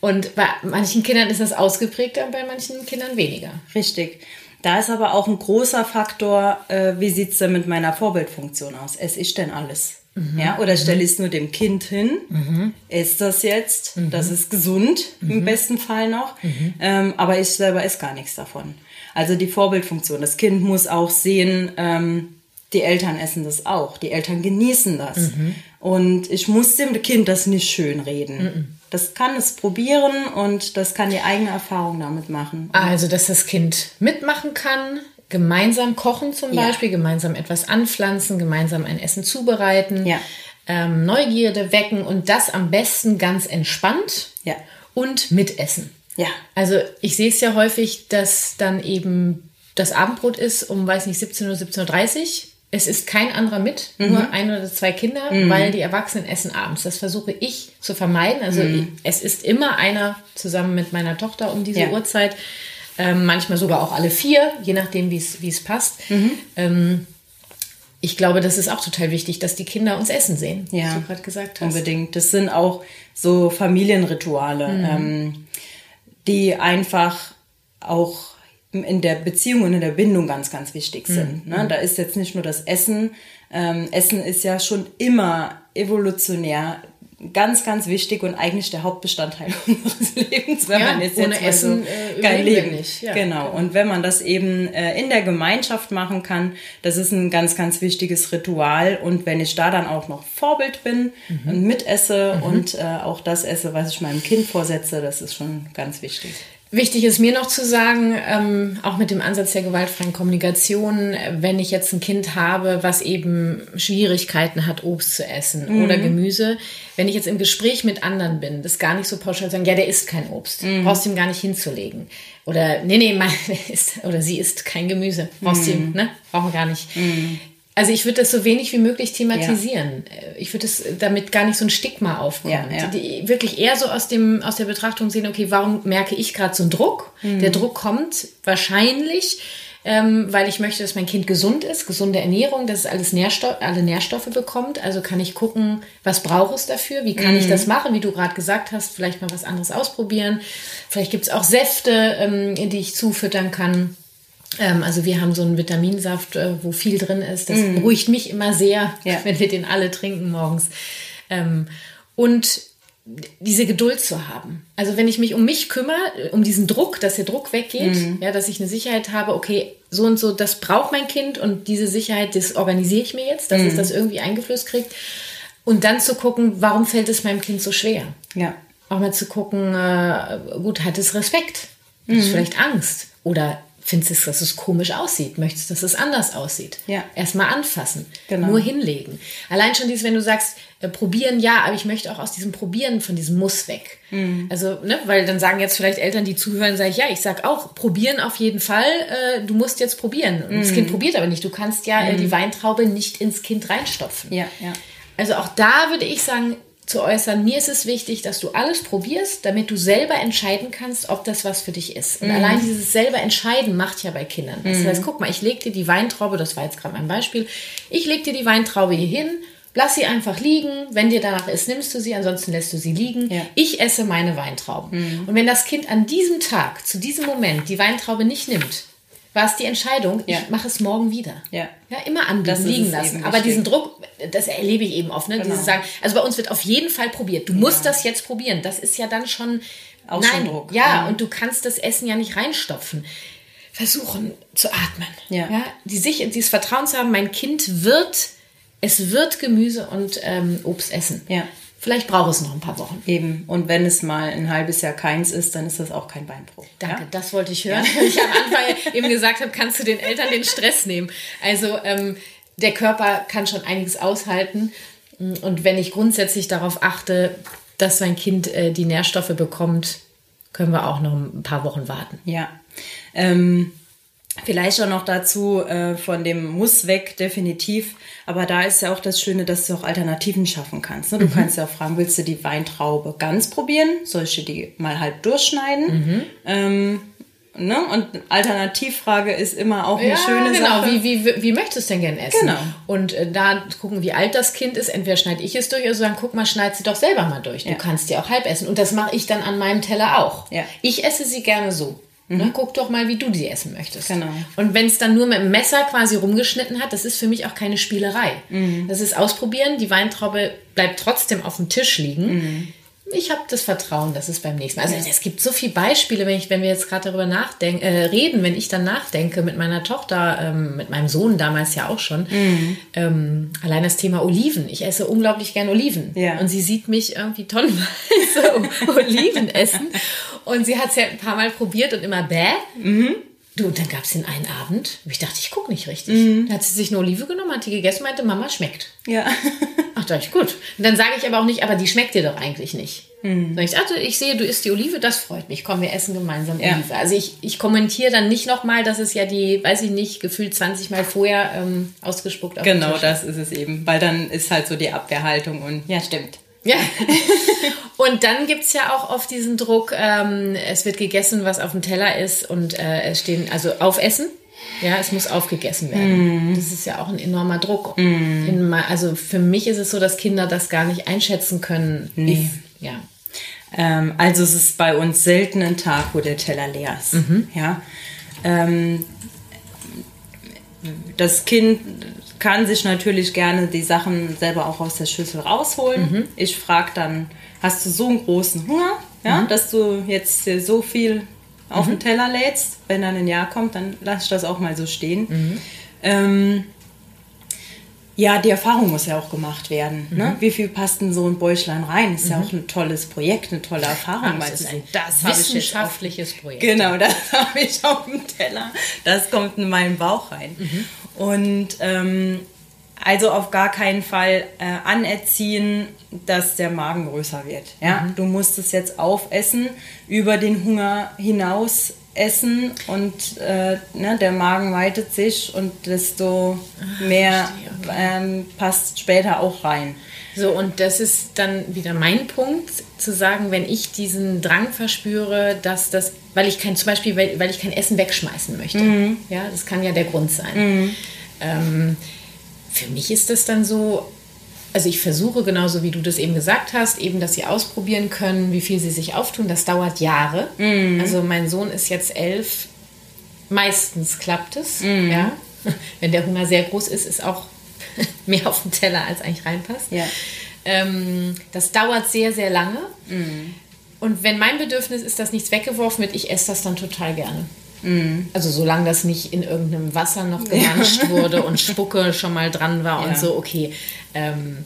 Und bei manchen Kindern ist das ausgeprägter und bei manchen Kindern weniger. Richtig. Da ist aber auch ein großer Faktor, äh, wie sieht es denn mit meiner Vorbildfunktion aus? Esse ich denn alles? Mhm. Ja, oder stelle ich es nur dem Kind hin? Mhm. Ist das jetzt? Mhm. Das ist gesund, im mhm. besten Fall noch. Mhm. Ähm, aber ich selber esse gar nichts davon. Also die Vorbildfunktion. Das Kind muss auch sehen, ähm, die Eltern essen das auch. Die Eltern genießen das. Mhm. Und ich muss dem Kind das nicht schön reden. Mhm. Das kann es probieren und das kann die eigene Erfahrung damit machen. Also, dass das Kind mitmachen kann, gemeinsam kochen zum ja. Beispiel, gemeinsam etwas anpflanzen, gemeinsam ein Essen zubereiten, ja. ähm, Neugierde wecken und das am besten ganz entspannt. Ja und mitessen. Ja. Also ich sehe es ja häufig, dass dann eben das Abendbrot ist um, weiß nicht, 17 oder 17.30 Uhr. Es ist kein anderer mit, nur ein oder zwei Kinder, weil die Erwachsenen essen abends. Das versuche ich zu vermeiden. Also es ist immer einer zusammen mit meiner Tochter um diese Ja. Uhrzeit. Ähm, manchmal sogar auch alle vier, je nachdem, wie es wie es passt. Ähm, ich glaube, das ist auch total wichtig, dass die Kinder uns essen sehen, Ja. was du gerade gesagt hast. Unbedingt. Das sind auch so Familienrituale, ähm, die einfach auch in der Beziehung und in der Bindung ganz, ganz wichtig sind. Ne? Da ist jetzt nicht nur das Essen. Ähm, Essen ist ja schon immer evolutionär ganz, ganz wichtig und eigentlich der Hauptbestandteil unseres Lebens, wenn Ja, man jetzt, ohne jetzt Essen, so äh, kein Leben. nicht. Ja, genau. Und wenn man das eben äh, in der Gemeinschaft machen kann, das ist ein ganz, ganz wichtiges Ritual. Und wenn ich da dann auch noch Vorbild bin Mhm. und mitesse und äh, auch das esse, was ich meinem Kind vorsetze, das ist schon ganz wichtig. Wichtig ist mir noch zu sagen, ähm, auch mit dem Ansatz der gewaltfreien Kommunikation, wenn ich jetzt ein Kind habe, was eben Schwierigkeiten hat, Obst zu essen oder Gemüse, wenn ich jetzt im Gespräch mit anderen bin, das gar nicht so pauschal sagen, ja, der isst kein Obst, brauchst ihm gar nicht hinzulegen. Oder, nee, nee, mein, isst, oder sie isst kein Gemüse, brauchst ihm, ne, brauchen wir gar nicht. Also ich würde das so wenig wie möglich thematisieren. Äh, Ich würde es damit gar nicht so ein Stigma aufkommen. Ja, ja. Die, wirklich eher so aus dem aus der Betrachtung sehen, okay, warum merke ich gerade so einen Druck? Mhm. Der Druck kommt wahrscheinlich, ähm, weil ich möchte, dass mein Kind gesund ist, gesunde Ernährung, dass es alles Nährstoff, alle Nährstoffe bekommt. Also kann ich gucken, was braucht es dafür? Wie kann Mhm. ich das machen? Wie du gerade gesagt hast, vielleicht mal was anderes ausprobieren. Vielleicht gibt es auch Säfte, ähm, in die ich zufüttern kann. Ähm, also wir haben so einen Vitaminsaft, äh, wo viel drin ist. Das beruhigt mich immer sehr. Ja. wenn wir den alle trinken morgens. Ähm, und diese Geduld zu haben. Also wenn ich mich um mich kümmere, um diesen Druck, dass der Druck weggeht, Mhm. ja, dass ich eine Sicherheit habe, okay, so und so, das braucht mein Kind und diese Sicherheit, das organisiere ich mir jetzt, dass Mhm. es das irgendwie eingeflößt kriegt. Und dann zu gucken, warum fällt es meinem Kind so schwer? Ja. auch mal zu gucken, äh, gut, hat es Respekt? Hat es vielleicht Angst? Oder findest du, dass es komisch aussieht? Möchtest du, dass es anders aussieht? Ja. Erstmal anfassen, Genau. nur hinlegen. Allein schon dieses, wenn du sagst, äh, probieren, ja, aber ich möchte auch aus diesem Probieren von diesem Muss weg. Mhm. Also, ne, weil dann sagen jetzt vielleicht Eltern, die zuhören, sage ich, ja, ich sag auch, probieren auf jeden Fall, äh, du musst jetzt probieren. Und Mhm. das Kind probiert aber nicht. Du kannst ja äh, die Weintraube nicht ins Kind reinstopfen. Ja, ja. Also auch da würde ich sagen, zu äußern, mir ist es wichtig, dass du alles probierst, damit du selber entscheiden kannst, ob das was für dich ist. Und allein dieses selber entscheiden macht ja bei Kindern. Das heißt, guck mal, ich leg dir die Weintraube, das war jetzt gerade mein Beispiel, ich leg dir die Weintraube hier hin, lass sie einfach liegen, wenn dir danach ist, nimmst du sie, ansonsten lässt du sie liegen. Ja. Ich esse meine Weintrauben. Und wenn das Kind an diesem Tag, zu diesem Moment die Weintraube nicht nimmt, war es die Entscheidung, Ja. ich mache es morgen wieder. Ja. Ja, immer anbieten, liegen lassen. Aber diesen Druck, das erlebe ich eben oft, ne? Dieses sagen, also bei uns wird auf jeden Fall probiert. Du musst das jetzt probieren. Das ist ja dann schon Auch nein, Druck. Ja, Mhm. und du kannst das Essen ja nicht reinstopfen. Versuchen zu atmen. Ja. die sich, dieses Vertrauen zu haben, mein Kind wird, es wird Gemüse und ähm, Obst essen. Ja. Vielleicht braucht es noch ein paar Wochen. Eben. Und wenn es mal ein halbes Jahr keins ist, dann ist das auch kein Beinbruch. Danke, Ja? das wollte ich hören. Ich am Anfang eben gesagt habe, kannst du den Eltern den Stress nehmen. Also ähm, der Körper kann schon einiges aushalten. Und wenn ich grundsätzlich darauf achte, dass mein Kind äh, die Nährstoffe bekommt, können wir auch noch ein paar Wochen warten. Ja. Ähm, vielleicht auch noch dazu äh, von dem Muss weg, definitiv. Aber da ist ja auch das Schöne, dass du auch Alternativen schaffen kannst. Ne? Du kannst ja auch fragen, willst du die Weintraube ganz probieren? Dir die mal halb durchschneiden? Ähm, ne? Und Alternativfrage ist immer auch eine schöne genau. Sache. Wie, wie, wie möchtest du denn gern essen? Genau. Und äh, da gucken, wie alt das Kind ist. Entweder schneide ich es durch oder sagen, guck mal, schneid sie doch selber mal durch. Du Ja. kannst die auch halb essen. Und das mache ich dann an meinem Teller auch. Ja. Ich esse sie gerne so. Ne? Guck doch mal, wie du die essen möchtest. Genau. Und wenn es dann nur mit dem Messer quasi rumgeschnitten hat, das ist für mich auch keine Spielerei. Das ist ausprobieren. Die Weintraube bleibt trotzdem auf dem Tisch liegen. Ich habe das Vertrauen, dass es beim nächsten Mal. Also es gibt so viele Beispiele, wenn ich, wenn wir jetzt gerade darüber nachdenken, äh, reden, wenn ich dann nachdenke mit meiner Tochter, ähm, mit meinem Sohn damals ja auch schon. Ähm, allein das Thema Oliven. Ich esse unglaublich gern Oliven. Ja. Und sie sieht mich irgendwie tonnenweise Oliven essen. Und sie hat es ja ein paar Mal probiert und immer bäh. Du, und dann gab es den einen Abend, ich dachte, ich gucke nicht richtig. Da hat sie sich eine Olive genommen, hat die gegessen und meinte, Mama schmeckt. Ja. Ach, dachte ich, gut. Und dann sage ich aber auch nicht, aber die schmeckt dir doch eigentlich nicht. Mhm. Sag ich, also ich sehe, du isst die Olive, das freut mich. Komm, wir essen gemeinsam ja. Olive. Also ich, ich kommentiere dann nicht nochmal, dass es ja die, weiß ich nicht, gefühlt 20 Mal vorher ähm, ausgespuckt auf Genau, das ist es eben. Weil dann ist halt so die Abwehrhaltung und ja, stimmt. Ja. und dann gibt es ja auch oft diesen Druck, ähm, es wird gegessen, was auf dem Teller ist und äh, es stehen, also aufessen. Ja, es muss aufgegessen werden. Mm. Das ist ja auch ein enormer Druck. Mm. also für mich ist es so, dass Kinder das gar nicht einschätzen können. Nee. Ich, ja. Ähm, also es ist bei uns selten ein Tag, wo der Teller leer ist. Mhm. Ja. Ähm, das Kind kann sich natürlich gerne die Sachen selber auch aus der Schüssel rausholen. Mhm. Ich frage dann, hast du so einen großen Hunger, ja, mhm. dass du jetzt so viel auf mhm. den Teller lädst? Wenn dann ein Jahr kommt, dann lass ich das auch mal so stehen. Mhm. Ähm, ja, die Erfahrung muss ja auch gemacht werden. Ne? Mhm. Wie viel passt in so ein Bäuchlein rein? Ist mhm. ja auch ein tolles Projekt, eine tolle Erfahrung. das ist ein das wissenschaftliches auf, Projekt. Genau, das habe ich auf dem Teller. Das kommt in meinen Bauch rein. Mhm. Und ähm, also auf gar keinen Fall äh, anerziehen, dass der Magen größer wird. Ja? Mhm. Du musst es jetzt aufessen, über den Hunger hinaus essen und äh, ne, der Magen weitet sich und desto ah, mehr ähm, passt später auch rein. So, und das ist dann wieder mein Punkt, zu sagen, wenn ich diesen Drang verspüre, dass das, weil ich kein, zum Beispiel, weil, weil ich kein Essen wegschmeißen möchte. Mhm. Ja, das kann ja der Grund sein. Mhm. Ähm, für mich ist das dann so, also ich versuche genauso wie du das eben gesagt hast, eben, dass sie ausprobieren können, wie viel sie sich auftun. Das dauert Jahre. Mhm. Also mein Sohn ist jetzt elf. Meistens klappt es. Mhm. Ja. Wenn der Hunger sehr groß ist, ist auch mehr auf dem Teller, als eigentlich reinpasst. Ja. Ähm, das dauert sehr, sehr lange. Mhm. Und wenn mein Bedürfnis ist, dass nichts weggeworfen wird, ich esse das dann total gerne. Mhm. Also solange das nicht in irgendeinem Wasser noch gemanscht ja. wurde und Spucke schon mal dran war ja. und so, okay. Ähm,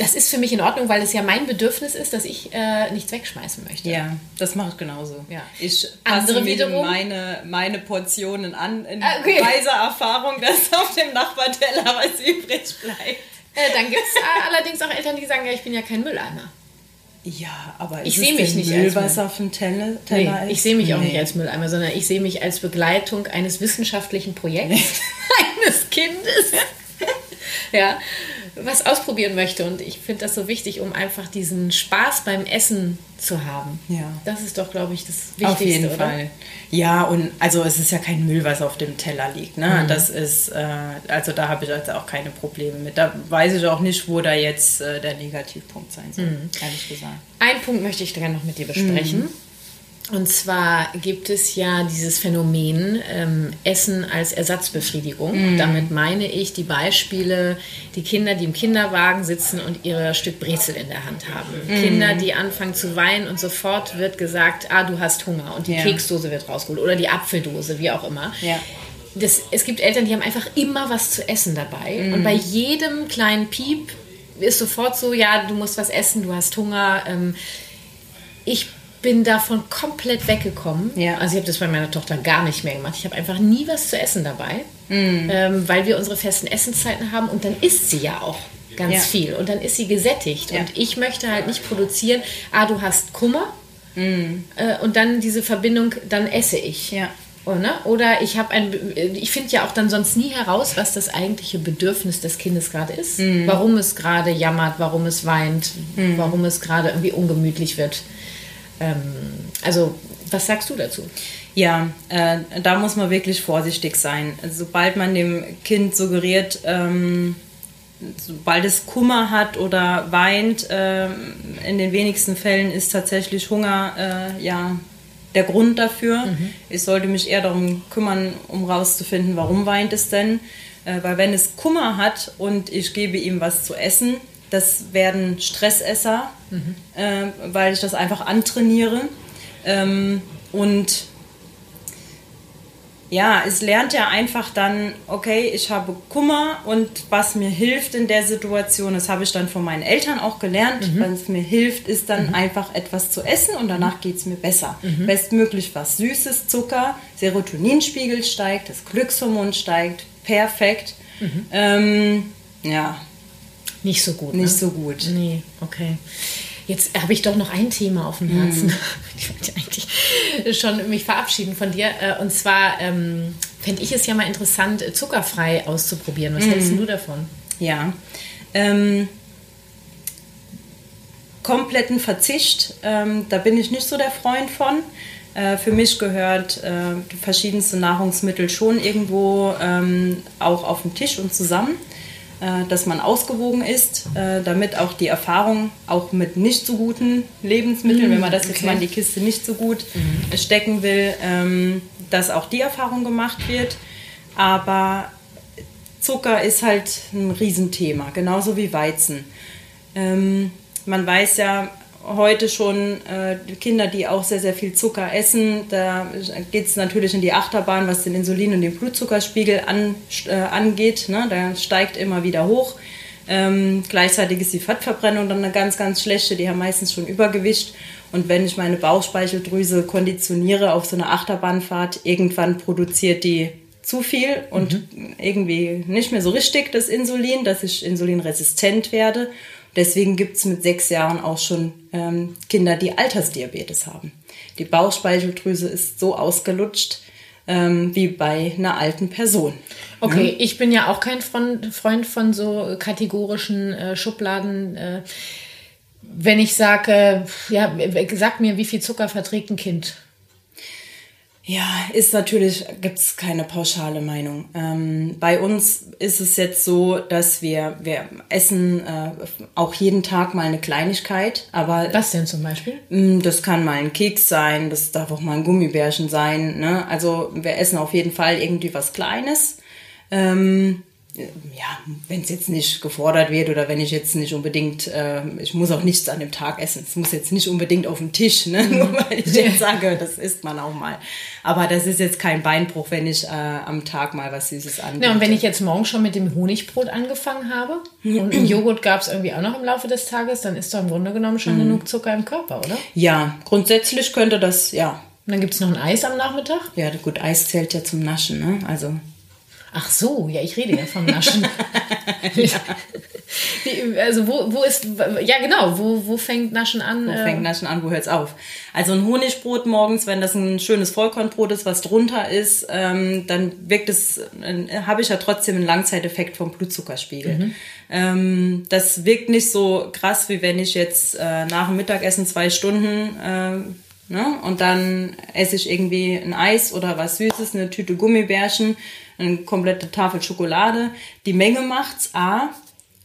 das ist für mich in Ordnung, weil es ja mein Bedürfnis ist, dass ich äh, nichts wegschmeißen möchte. Ja, das mache ich genauso. Ja. Ich passe wiederum meine, meine Portionen an in ah, okay. weiser Erfahrung, dass auf dem Nachbarteller was übrig bleibt. Äh, dann gibt es allerdings auch Eltern, die sagen, ja, ich bin ja kein Mülleimer. Ja, aber ich sehe mich nicht Müll, als auf dem Teller, Teller nee, Ich sehe mich nee. auch nicht als Mülleimer, sondern ich sehe mich als Begleitung eines wissenschaftlichen Projekts eines Kindes. ja, was ausprobieren möchte. Und ich finde das so wichtig, um einfach diesen Spaß beim Essen zu haben. Ja. Das ist doch, glaube ich, das Wichtigste. Auf jeden oder? Fall. Ja, und also es ist ja kein Müll, was auf dem Teller liegt. Ne? Mhm. Das ist, äh, also da habe ich also auch keine Probleme mit. Da weiß ich auch nicht, wo da jetzt äh, der Negativpunkt sein soll, mhm. ehrlich gesagt. Einen Punkt möchte ich gerne noch mit dir besprechen. Mhm. Und zwar gibt es ja dieses Phänomen ähm, Essen als Ersatzbefriedigung. Mm. Damit meine ich die Beispiele, die Kinder, die im Kinderwagen sitzen und ihr Stück Brezel in der Hand haben. Mm. Kinder, die anfangen zu weinen und sofort wird gesagt, ah, du hast Hunger und die ja. Keksdose wird rausgeholt oder die Apfeldose, wie auch immer. Ja. Das, es gibt Eltern, die haben einfach immer was zu essen dabei. Mm. Und bei jedem kleinen Piep ist sofort so, ja, du musst was essen, du hast Hunger. Ähm, ich bin davon komplett weggekommen. Ja. Also ich habe das bei meiner Tochter gar nicht mehr gemacht. Ich habe einfach nie was zu essen dabei, mm. ähm, weil wir unsere festen Essenszeiten haben und dann isst sie ja auch ganz ja. viel und dann ist sie gesättigt. Ja. Und ich möchte halt nicht produzieren, ah, du hast Kummer mm. äh, und dann diese Verbindung, dann esse ich. Ja. Oder, ne? oder ich habe ein, ich finde ja auch dann sonst nie heraus, was das eigentliche Bedürfnis des Kindes gerade ist. Mm. Warum es gerade jammert, warum es weint, mm. warum es gerade irgendwie ungemütlich wird. Ähm, also, was sagst du dazu? Ja, äh, da muss man wirklich vorsichtig sein. Sobald man dem Kind suggeriert, ähm, sobald es Kummer hat oder weint, äh, in den wenigsten Fällen ist tatsächlich Hunger äh, ja der Grund dafür. Mhm. Ich sollte mich eher darum kümmern, um rauszufinden, warum weint es denn. Äh, weil wenn es Kummer hat und ich gebe ihm was zu essen, das werden Stressesser, mhm. äh, weil ich das einfach antrainiere. Ähm, und ja, es lernt ja einfach dann, okay, ich habe Kummer und was mir hilft in der Situation, das habe ich dann von meinen Eltern auch gelernt, mhm. was mir hilft, ist dann mhm. einfach etwas zu essen und danach geht es mir besser. Mhm. Bestmöglich was Süßes, Zucker, Serotoninspiegel steigt, das Glückshormon steigt, perfekt. Mhm. Ähm, ja, nicht so gut. Nicht ne? so gut. Nee, okay. Jetzt habe ich doch noch ein Thema auf dem Herzen. Hm. Ich wollte eigentlich schon mich verabschieden von dir. Äh, und zwar ähm, fände ich es ja mal interessant, zuckerfrei auszuprobieren. Was hm. hältst du davon? Ja. Ähm, kompletten Verzicht, ähm, da bin ich nicht so der Freund von. Äh, für mich gehört äh, verschiedenste Nahrungsmittel schon irgendwo ähm, auch auf den Tisch und zusammen. Äh, dass man ausgewogen ist, äh, damit auch die Erfahrung auch mit nicht so guten Lebensmitteln, mhm, wenn man das jetzt mal in die Kiste nicht so gut mhm. stecken will, ähm, dass auch die Erfahrung gemacht wird. Aber Zucker ist halt ein Riesenthema, genauso wie Weizen. Ähm, man weiß ja, heute schon äh, Kinder, die auch sehr, sehr viel Zucker essen. Da geht es natürlich in die Achterbahn, was den Insulin- und den Blutzuckerspiegel an, äh, angeht. Ne? Der steigt immer wieder hoch. Ähm, gleichzeitig ist die Fettverbrennung dann eine ganz, ganz schlechte. Die haben meistens schon Übergewicht. Und wenn ich meine Bauchspeicheldrüse konditioniere auf so eine Achterbahnfahrt, irgendwann produziert die zu viel und mhm. irgendwie nicht mehr so richtig das Insulin, dass ich insulinresistent werde. Deswegen gibt es mit sechs Jahren auch schon ähm, Kinder, die Altersdiabetes haben. Die Bauchspeicheldrüse ist so ausgelutscht ähm, wie bei einer alten Person. Okay, ja? ich bin ja auch kein Freund von so kategorischen äh, Schubladen. Äh, wenn ich sage, ja, sag mir, wie viel Zucker verträgt ein Kind? Ja, ist natürlich, gibt es keine pauschale Meinung. Ähm, bei uns ist es jetzt so, dass wir, wir essen äh, auch jeden Tag mal eine Kleinigkeit, aber. Was denn zum Beispiel? Mm, das kann mal ein Keks sein, das darf auch mal ein Gummibärchen sein. Ne? Also wir essen auf jeden Fall irgendwie was Kleines. Ähm, ja, wenn es jetzt nicht gefordert wird oder wenn ich jetzt nicht unbedingt, äh, ich muss auch nichts an dem Tag essen. Es muss jetzt nicht unbedingt auf dem Tisch, ne? Mhm. nur weil ich jetzt sage, das isst man auch mal. Aber das ist jetzt kein Beinbruch, wenn ich äh, am Tag mal was Süßes anbiete. Ja, und wenn ich jetzt morgen schon mit dem Honigbrot angefangen habe und Joghurt gab es irgendwie auch noch im Laufe des Tages, dann ist doch im Grunde genommen schon mhm. genug Zucker im Körper, oder? Ja, grundsätzlich könnte das, ja. Und dann gibt es noch ein Eis am Nachmittag? Ja, gut, Eis zählt ja zum Naschen, ne? Also Ach so, ja, ich rede ja vom Naschen. ja. Wie, also wo, wo ist, ja genau, wo, wo fängt Naschen an? Wo fängt Naschen an, wo hört es auf? Also ein Honigbrot morgens, wenn das ein schönes Vollkornbrot ist, was drunter ist, ähm, dann wirkt es, äh, habe ich ja trotzdem einen Langzeiteffekt vom Blutzuckerspiegel. Mhm. Ähm, das wirkt nicht so krass, wie wenn ich jetzt äh, nach dem Mittagessen zwei Stunden äh, Ne? Und dann esse ich irgendwie ein Eis oder was Süßes, eine Tüte Gummibärchen eine komplette Tafel Schokolade. Die Menge macht's A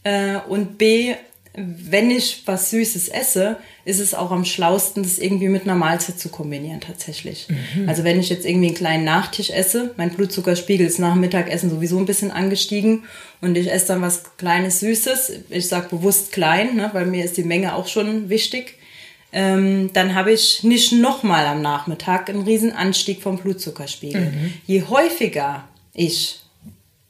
äh, und B, wenn ich was Süßes esse, ist es auch am schlausten, das irgendwie mit einer Mahlzeit zu kombinieren tatsächlich. Mhm. Also wenn ich jetzt irgendwie einen kleinen Nachtisch esse, mein Blutzuckerspiegel ist nach dem Mittagessen sowieso ein bisschen angestiegen und ich esse dann was kleines Süßes, ich sage bewusst klein, ne, weil mir ist die Menge auch schon wichtig, ähm, dann habe ich nicht nochmal am Nachmittag einen riesen Anstieg vom Blutzuckerspiegel. Mhm. Je häufiger ich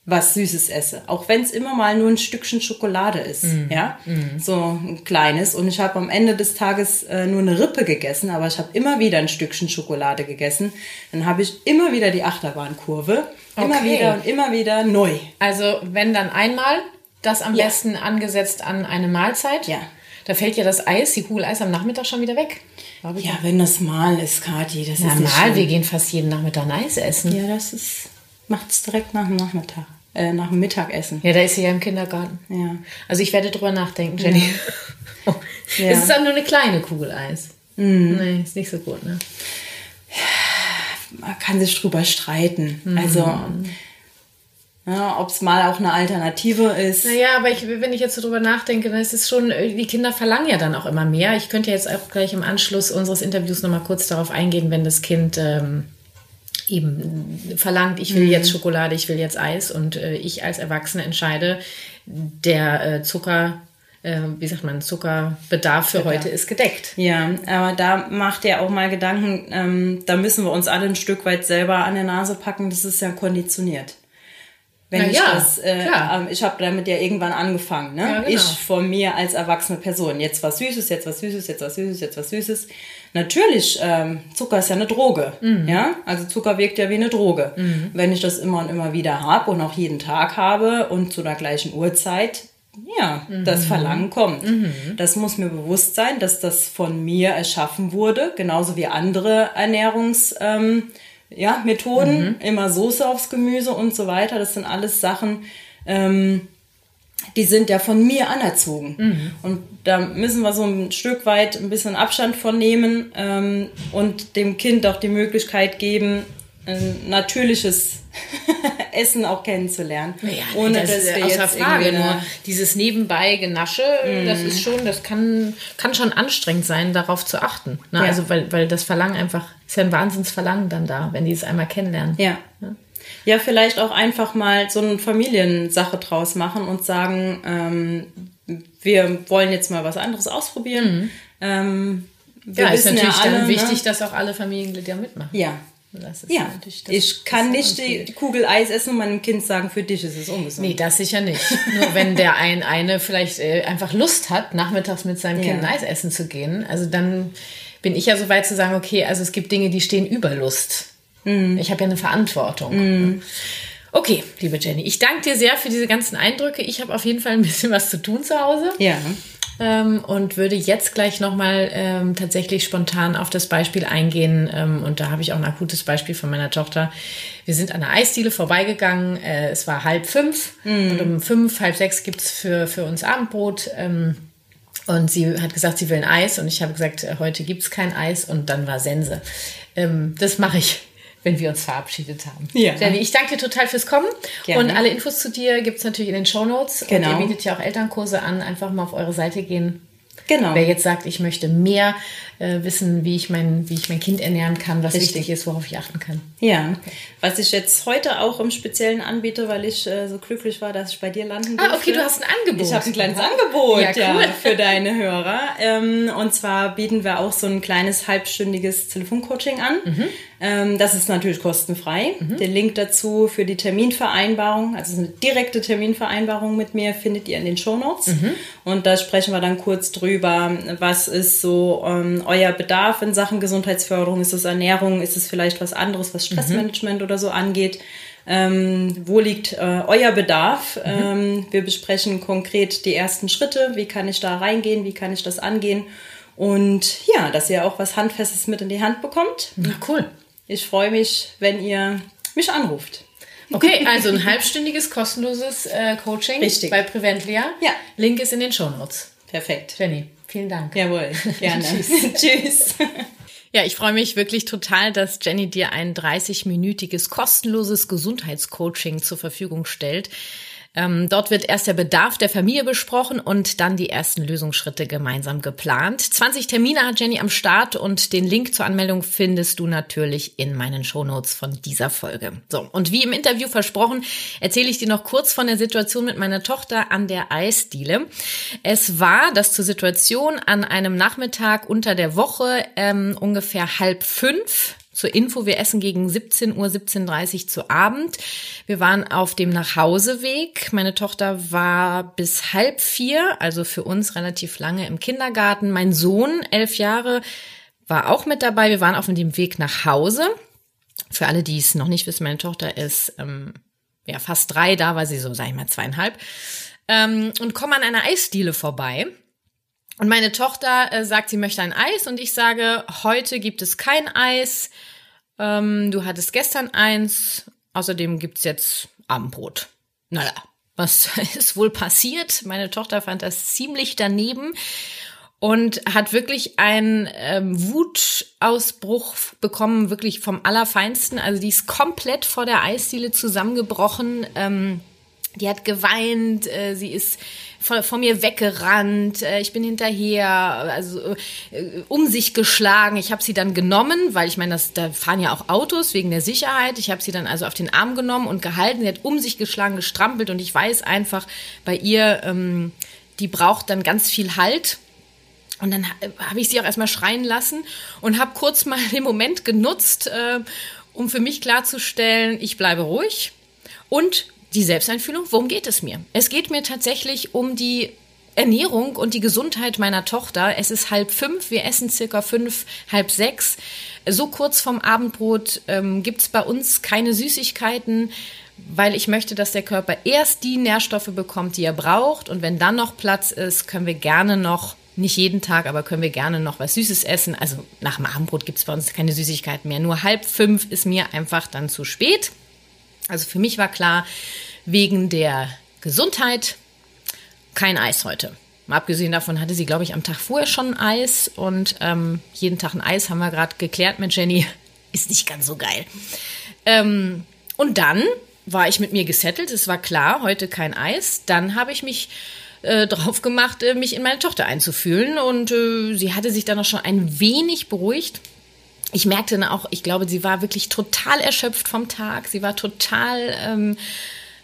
was Süßes esse, auch wenn es immer mal nur ein Stückchen Schokolade ist, mm. ja, mm. so ein kleines. Und ich habe am Ende des Tages äh, nur eine Rippe gegessen, aber ich habe immer wieder ein Stückchen Schokolade gegessen. Dann habe ich immer wieder die Achterbahnkurve, immer okay. wieder und immer wieder neu. Also wenn dann einmal, das am ja. besten angesetzt an eine Mahlzeit. Ja. Da fällt ja das Eis, die Kugel Eis am Nachmittag schon wieder weg. Ja, wenn das mal ist, Kathi, das Na, ist mal, wir gehen fast jeden Nachmittag ein Eis essen. Ja, das ist macht es direkt nach dem Nachmittag, äh, nach dem Mittagessen. Ja, da ist sie ja im Kindergarten. Ja. Also ich werde drüber nachdenken, Jenny. Ja. ja. Es ist dann nur eine kleine Kugel Eis. Mhm. Nee, ist nicht so gut, ne? Man kann sich drüber streiten. Mhm. Also ja, ob es mal auch eine Alternative ist. Naja, aber ich, wenn ich jetzt so drüber nachdenke, dann ist es schon, die Kinder verlangen ja dann auch immer mehr. Ich könnte jetzt auch gleich im Anschluss unseres Interviews nochmal kurz darauf eingehen, wenn das Kind ähm, eben verlangt, ich will mhm. jetzt Schokolade, ich will jetzt Eis und äh, ich als Erwachsene entscheide, der äh, Zucker, äh, wie sagt man, Zuckerbedarf für Bedarf. heute ist gedeckt. Ja, aber da macht er auch mal Gedanken, ähm, da müssen wir uns alle ein Stück weit selber an der Nase packen, das ist ja konditioniert. Wenn Na ich ja, das, äh, ähm, ich habe damit ja irgendwann angefangen, ne? Ja, genau. Ich von mir als erwachsene Person. Jetzt was Süßes, jetzt was Süßes, jetzt was Süßes, jetzt was Süßes. Natürlich, ähm, Zucker ist ja eine Droge, mhm. ja? Also Zucker wirkt ja wie eine Droge. Mhm. Wenn ich das immer und immer wieder habe und auch jeden Tag habe und zu der gleichen Uhrzeit, ja, das Verlangen kommt. Das muss mir bewusst sein, dass das von mir erschaffen wurde, genauso wie andere Ernährungs, ähm, ja, Methoden, immer Soße aufs Gemüse und so weiter. Das sind alles Sachen, ähm, die sind ja von mir anerzogen. Und da müssen wir so ein Stück weit ein bisschen Abstand von nehmen ähm, und dem Kind auch die Möglichkeit geben, ein natürliches Essen auch kennenzulernen. Ja, ohne das dass ist wir außer jetzt Frage. Nur dieses nebenbei Genasche, das ist schon, das kann, kann schon anstrengend sein, darauf zu achten. Ne? Ja. Also weil, weil das Verlangen einfach, ist ja ein Wahnsinnsverlangen dann da, wenn die es einmal kennenlernen. Ja. Ja, vielleicht auch einfach mal so eine Familiensache draus machen und sagen, ähm, wir wollen jetzt mal was anderes ausprobieren. Ähm, wir Ja, ist natürlich ja alle, dann wichtig, Ne? dass auch alle Familienglieder mitmachen. Ja. Das ist Ja, natürlich das- ich kann nicht ist die Kugel Eis essen und meinem Kind sagen, für dich ist es ungesund. Nee, das sicher nicht. Nur wenn der ein eine vielleicht äh, einfach Lust hat, nachmittags mit seinem Kind Ja. Eis essen zu gehen, also dann bin ich ja so weit zu sagen, okay, also es gibt Dinge, die stehen über Lust. Mhm. Ich habe ja eine Verantwortung. Okay, liebe Jenny, ich danke dir sehr für diese ganzen Eindrücke. Ich habe auf jeden Fall ein bisschen was zu tun zu Hause. Ja. Ähm, und würde jetzt gleich nochmal ähm, tatsächlich spontan auf das Beispiel eingehen. Ähm, und da habe ich auch ein akutes Beispiel von meiner Tochter. Wir sind an der Eisdiele vorbeigegangen. Äh, es war halb fünf und um fünf, halb sechs gibt's für, für uns Abendbrot. Ähm, und sie hat gesagt, sie will ein Eis. Und ich habe gesagt, heute gibt's kein Eis. Und dann war Sense. Ähm, das mache ich, wenn wir uns verabschiedet haben. Ja. Jenny, ich danke dir total fürs Kommen. Gerne. Und alle Infos zu dir gibt's natürlich in den Shownotes. Genau. Und ihr bietet ja auch Elternkurse an. Einfach mal auf eure Seite gehen. Genau. Wer jetzt sagt, ich möchte mehr äh, wissen, wie ich, mein, wie ich mein Kind ernähren kann, was Richtig. wichtig ist, worauf ich achten kann. Ja, was ich jetzt heute auch im Speziellen anbiete, weil ich äh, so glücklich war, dass ich bei dir landen durfte. Ah, okay, du hast ein Angebot. Ich habe ein kleines Angebot Ja, ja, cool. für deine Hörer. Ähm, und zwar bieten wir auch so ein kleines halbstündiges Telefoncoaching an. Mhm. Ähm, das ist natürlich kostenfrei. Den Link dazu für die Terminvereinbarung, also eine direkte Terminvereinbarung mit mir, findet ihr in den Shownotes. Mhm. Und da sprechen wir dann kurz drüber, was ist so ähm, euer Bedarf in Sachen Gesundheitsförderung? Ist es Ernährung? Ist es vielleicht was anderes, was Stressmanagement oder so angeht? Ähm, wo liegt äh, euer Bedarf? Ähm, wir besprechen konkret die ersten Schritte. Wie kann ich da reingehen? Wie kann ich das angehen? Und ja, dass ihr auch was Handfestes mit in die Hand bekommt. Na, cool. Ich freue mich, wenn ihr mich anruft. Okay, also ein halbstündiges kostenloses äh, Coaching Richtig. bei Preventlia. Ja. Link ist in den Shownotes. Perfekt. Jenny, vielen Dank. Jawohl, gerne. Tschüss. Ja, ich freue mich wirklich total, dass Jenny dir ein 30-minütiges kostenloses Gesundheitscoaching zur Verfügung stellt. Ähm, dort wird erst der Bedarf der Familie besprochen und dann die ersten Lösungsschritte gemeinsam geplant. 20 Termine hat Jenny am Start und den Link zur Anmeldung findest du natürlich in meinen Shownotes von dieser Folge. So, und wie im Interview versprochen, erzähle ich dir noch kurz von der Situation mit meiner Tochter an der Eisdiele. Es war das zur Situation an einem Nachmittag unter der Woche ähm, ungefähr halb fünf. Zur Info, wir essen gegen 17 Uhr, 17.30 Uhr zu Abend. Wir waren auf dem Nachhauseweg. Meine Tochter war bis halb vier, also für uns relativ lange im Kindergarten. Mein Sohn, elf Jahre, war auch mit dabei. Wir waren auf dem Weg nach Hause. Für alle, die es noch nicht wissen, meine Tochter ist ähm, ja fast drei, da war sie so, sag ich mal, zweieinhalb. Ähm, und kommen an einer Eisdiele vorbei. Und meine Tochter äh, sagt, sie möchte ein Eis und ich sage, heute gibt es kein Eis. Ähm, du hattest gestern eins. Außerdem gibt's jetzt Abendbrot. Naja, was ist wohl passiert? Meine Tochter fand das ziemlich daneben und hat wirklich einen ähm, Wutausbruch bekommen, wirklich vom Allerfeinsten. Also die ist komplett vor der Eisdiele zusammengebrochen. Ähm, die hat geweint, äh, sie ist vor, vor mir weggerannt, äh, ich bin hinterher, also äh, um sich geschlagen. Ich habe sie dann genommen, weil ich meine, da fahren ja auch Autos wegen der Sicherheit. Ich habe sie dann also auf den Arm genommen und gehalten. Sie hat um sich geschlagen, gestrampelt und ich weiß einfach bei ihr, ähm, die braucht dann ganz viel Halt. Und dann habe ich sie auch erstmal schreien lassen und habe kurz mal den Moment genutzt, äh, um für mich klarzustellen, ich bleibe ruhig und die Selbsteinfühlung, worum geht es mir? Es geht mir tatsächlich um die Ernährung und die Gesundheit meiner Tochter. Es ist halb fünf, wir essen circa fünf, halb sechs. So kurz vorm Abendbrot ähm, gibt's bei uns keine Süßigkeiten, weil ich möchte, dass der Körper erst die Nährstoffe bekommt, die er braucht. Und wenn dann noch Platz ist, können wir gerne noch nicht jeden Tag, aber können wir gerne noch was Süßes essen. Also nach dem Abendbrot gibt es bei uns keine Süßigkeiten mehr. Nur halb fünf ist mir einfach dann zu spät. Also für mich war klar, wegen der Gesundheit kein Eis heute. Mal abgesehen davon hatte sie, glaube ich, am Tag vorher schon Eis und ähm, jeden Tag ein Eis haben wir gerade geklärt mit Jenny. Ist nicht ganz so geil. Ähm, und dann war ich mit mir gesettelt. Es war klar, heute kein Eis. Dann habe ich mich äh, drauf gemacht, äh, mich in meine Tochter einzufühlen. Und äh, sie hatte sich dann auch schon ein wenig beruhigt. Ich merkte dann auch, ich glaube, sie war wirklich total erschöpft vom Tag. Sie war total, ähm,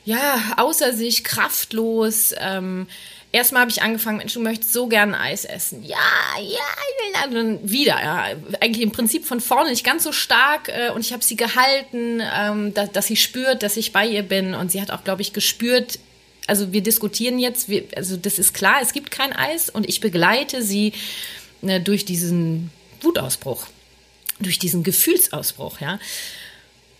ja, außer sich, kraftlos. Ähm, Erstmal habe ich angefangen, Mensch, du möchtest so gerne Eis essen. Ja, ja, ich will dann wieder. Ja. Eigentlich im Prinzip von vorne nicht ganz so stark. Äh, und ich habe sie gehalten, ähm, dass, dass sie spürt, dass ich bei ihr bin. Und sie hat auch, glaube ich, gespürt, also wir diskutieren jetzt, wir, also das ist klar, es gibt kein Eis und ich begleite sie äh, durch diesen Wutausbruch, durch diesen Gefühlsausbruch, ja.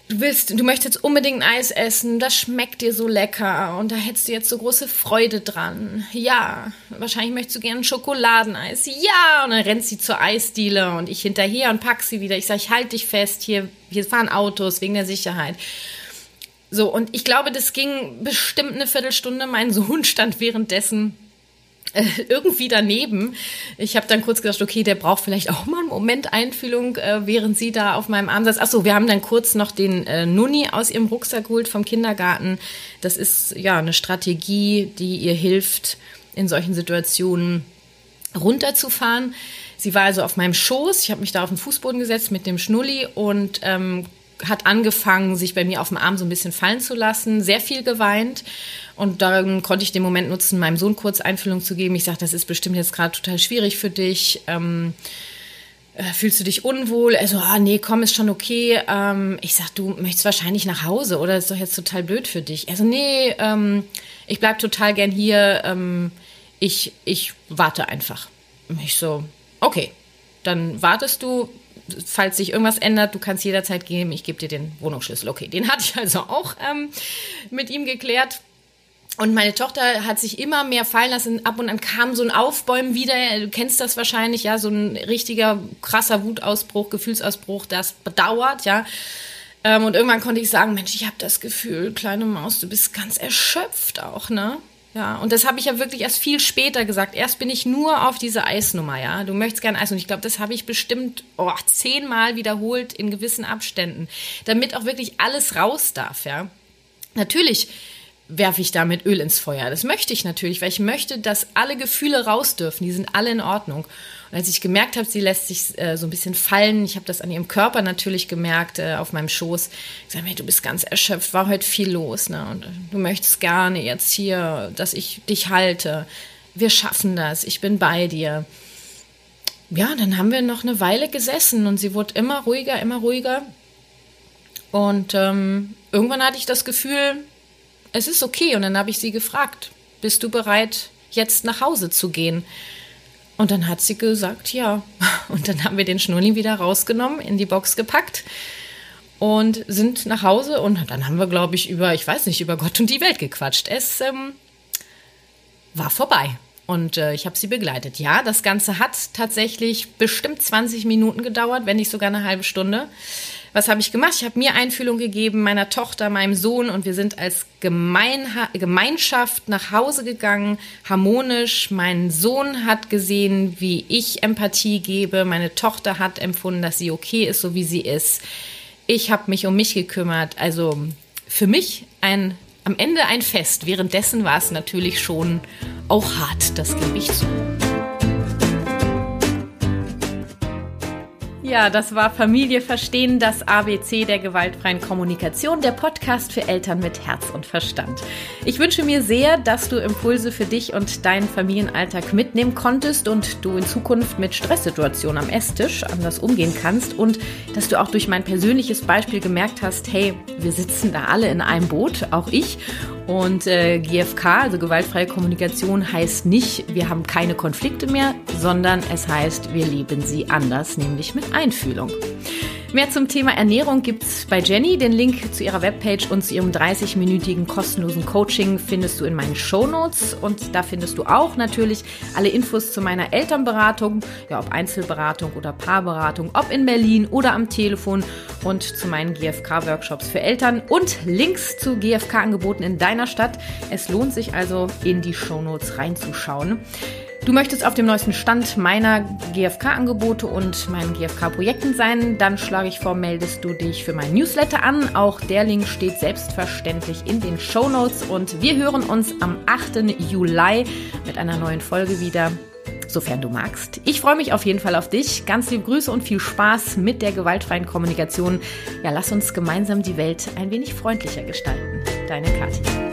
Du willst, du möchtest unbedingt Eis essen, das schmeckt dir so lecker und da hättest du jetzt so große Freude dran. Ja, wahrscheinlich möchtest du gerne Schokoladeneis. Ja, und dann rennt sie zur Eisdiele und ich hinterher und pack sie wieder. Ich sage, ich halte dich fest, hier, hier fahren Autos wegen der Sicherheit. So, und ich glaube, das ging bestimmt eine Viertelstunde. Mein Sohn stand währenddessen äh, irgendwie daneben. Ich habe dann kurz gedacht, okay, der braucht vielleicht auch mal einen Moment Einfühlung, äh, während sie da auf meinem Arm saß. Achso, wir haben dann kurz noch den äh, Nunni aus ihrem Rucksack geholt vom Kindergarten. Das ist ja eine Strategie, die ihr hilft, in solchen Situationen runterzufahren. Sie war also auf meinem Schoß. Ich habe mich da auf den Fußboden gesetzt mit dem Schnulli und ähm, hat angefangen, sich bei mir auf dem Arm so ein bisschen fallen zu lassen, sehr viel geweint. Und dann konnte ich den Moment nutzen, meinem Sohn kurz Einfühlung zu geben. Ich sage, das ist bestimmt jetzt gerade total schwierig für dich. Ähm, äh, fühlst du dich unwohl? Also, ah, nee, komm, ist schon okay. Ähm, ich sag, du möchtest wahrscheinlich nach Hause oder ist doch jetzt total blöd für dich. Also, nee, ähm, ich bleib total gern hier. Ähm, ich, ich warte einfach. Ich so, okay, dann wartest du, falls sich irgendwas ändert, du kannst jederzeit gehen, ich gebe dir den Wohnungsschlüssel. Okay, den hatte ich also auch ähm, mit ihm geklärt. Und meine Tochter hat sich immer mehr fallen lassen. Ab und an kam so ein Aufbäumen wieder. Du kennst das wahrscheinlich, ja, so ein richtiger krasser Wutausbruch, Gefühlsausbruch, das bedauert, ja. Ähm, und irgendwann konnte ich sagen, Mensch, ich habe das Gefühl, kleine Maus, du bist ganz erschöpft auch, ne? Ja, und das habe ich ja wirklich erst viel später gesagt. Erst bin ich nur auf diese Eisnummer, ja. Du möchtest gerne Eis. Und ich glaube, das habe ich bestimmt oh, zehnmal wiederholt in gewissen Abständen, damit auch wirklich alles raus darf, ja. Natürlich werfe ich damit Öl ins Feuer. Das möchte ich natürlich, weil ich möchte, dass alle Gefühle raus dürfen. Die sind alle in Ordnung. Und als ich gemerkt habe, sie lässt sich äh, so ein bisschen fallen, ich habe das an ihrem Körper natürlich gemerkt, äh, auf meinem Schoß. Ich sage, hey, du bist ganz erschöpft, war heute viel los. Ne? Und äh, du möchtest gerne jetzt hier, dass ich dich halte. Wir schaffen das, ich bin bei dir. Ja, dann haben wir noch eine Weile gesessen und sie wurde immer ruhiger, immer ruhiger. Und ähm, irgendwann hatte ich das Gefühl, es ist okay. Und dann habe ich sie gefragt, bist du bereit, jetzt nach Hause zu gehen? Und dann hat sie gesagt, ja. Und dann haben wir den Schnulli wieder rausgenommen, in die Box gepackt und sind nach Hause. Und dann haben wir, glaube ich, über, ich weiß nicht, über Gott und die Welt gequatscht. Es ähm, war vorbei. Und äh, ich habe sie begleitet. Ja, das Ganze hat tatsächlich bestimmt 20 Minuten gedauert, wenn nicht sogar eine halbe Stunde. Was habe ich gemacht? Ich habe mir Einfühlung gegeben, meiner Tochter, meinem Sohn und wir sind als Gemeinha Gemeinschaft nach Hause gegangen, harmonisch. Mein Sohn hat gesehen, wie ich Empathie gebe. Meine Tochter hat empfunden, dass sie okay ist, so wie sie ist. Ich habe mich um mich gekümmert. Also für mich ein am Ende ein Fest. Währenddessen war es natürlich schon auch hart, das gebe ich zu. Ja, das war Familie verstehen, das ABC der gewaltfreien Kommunikation, der Podcast für Eltern mit Herz und Verstand. Ich wünsche mir sehr, dass du Impulse für dich und deinen Familienalltag mitnehmen konntest und du in Zukunft mit Stresssituationen am Esstisch anders umgehen kannst und dass du auch durch mein persönliches Beispiel gemerkt hast, hey, wir sitzen da alle in einem Boot, auch ich Und äh, GFK, also gewaltfreie Kommunikation, heißt nicht, wir haben keine Konflikte mehr, sondern es heißt, wir leben sie anders, nämlich mit Einfühlung. Mehr zum Thema Ernährung gibt's bei Jenny. Den Link zu ihrer Webpage und zu ihrem 30-minütigen kostenlosen Coaching findest du in meinen Show Notes und da findest du auch natürlich alle Infos zu meiner Elternberatung, ja, ob Einzelberatung oder Paarberatung, ob in Berlin oder am Telefon und zu meinen GFK-Workshops für Eltern und Links zu GFK-Angeboten in deiner Stadt. Es lohnt sich also, in die Show Notes reinzuschauen. Du möchtest auf dem neuesten Stand meiner GFK-Angebote und meinen GFK-Projekten sein, dann schlage ich vor, meldest du dich für meinen Newsletter an. Auch der Link steht selbstverständlich in den Show Notes und wir hören uns am 8. Juli mit einer neuen Folge wieder sofern du magst. Ich freue mich auf jeden Fall auf dich. Ganz liebe Grüße und viel Spaß mit der gewaltfreien Kommunikation. Ja, lass uns gemeinsam die Welt ein wenig freundlicher gestalten. Deine Kathi.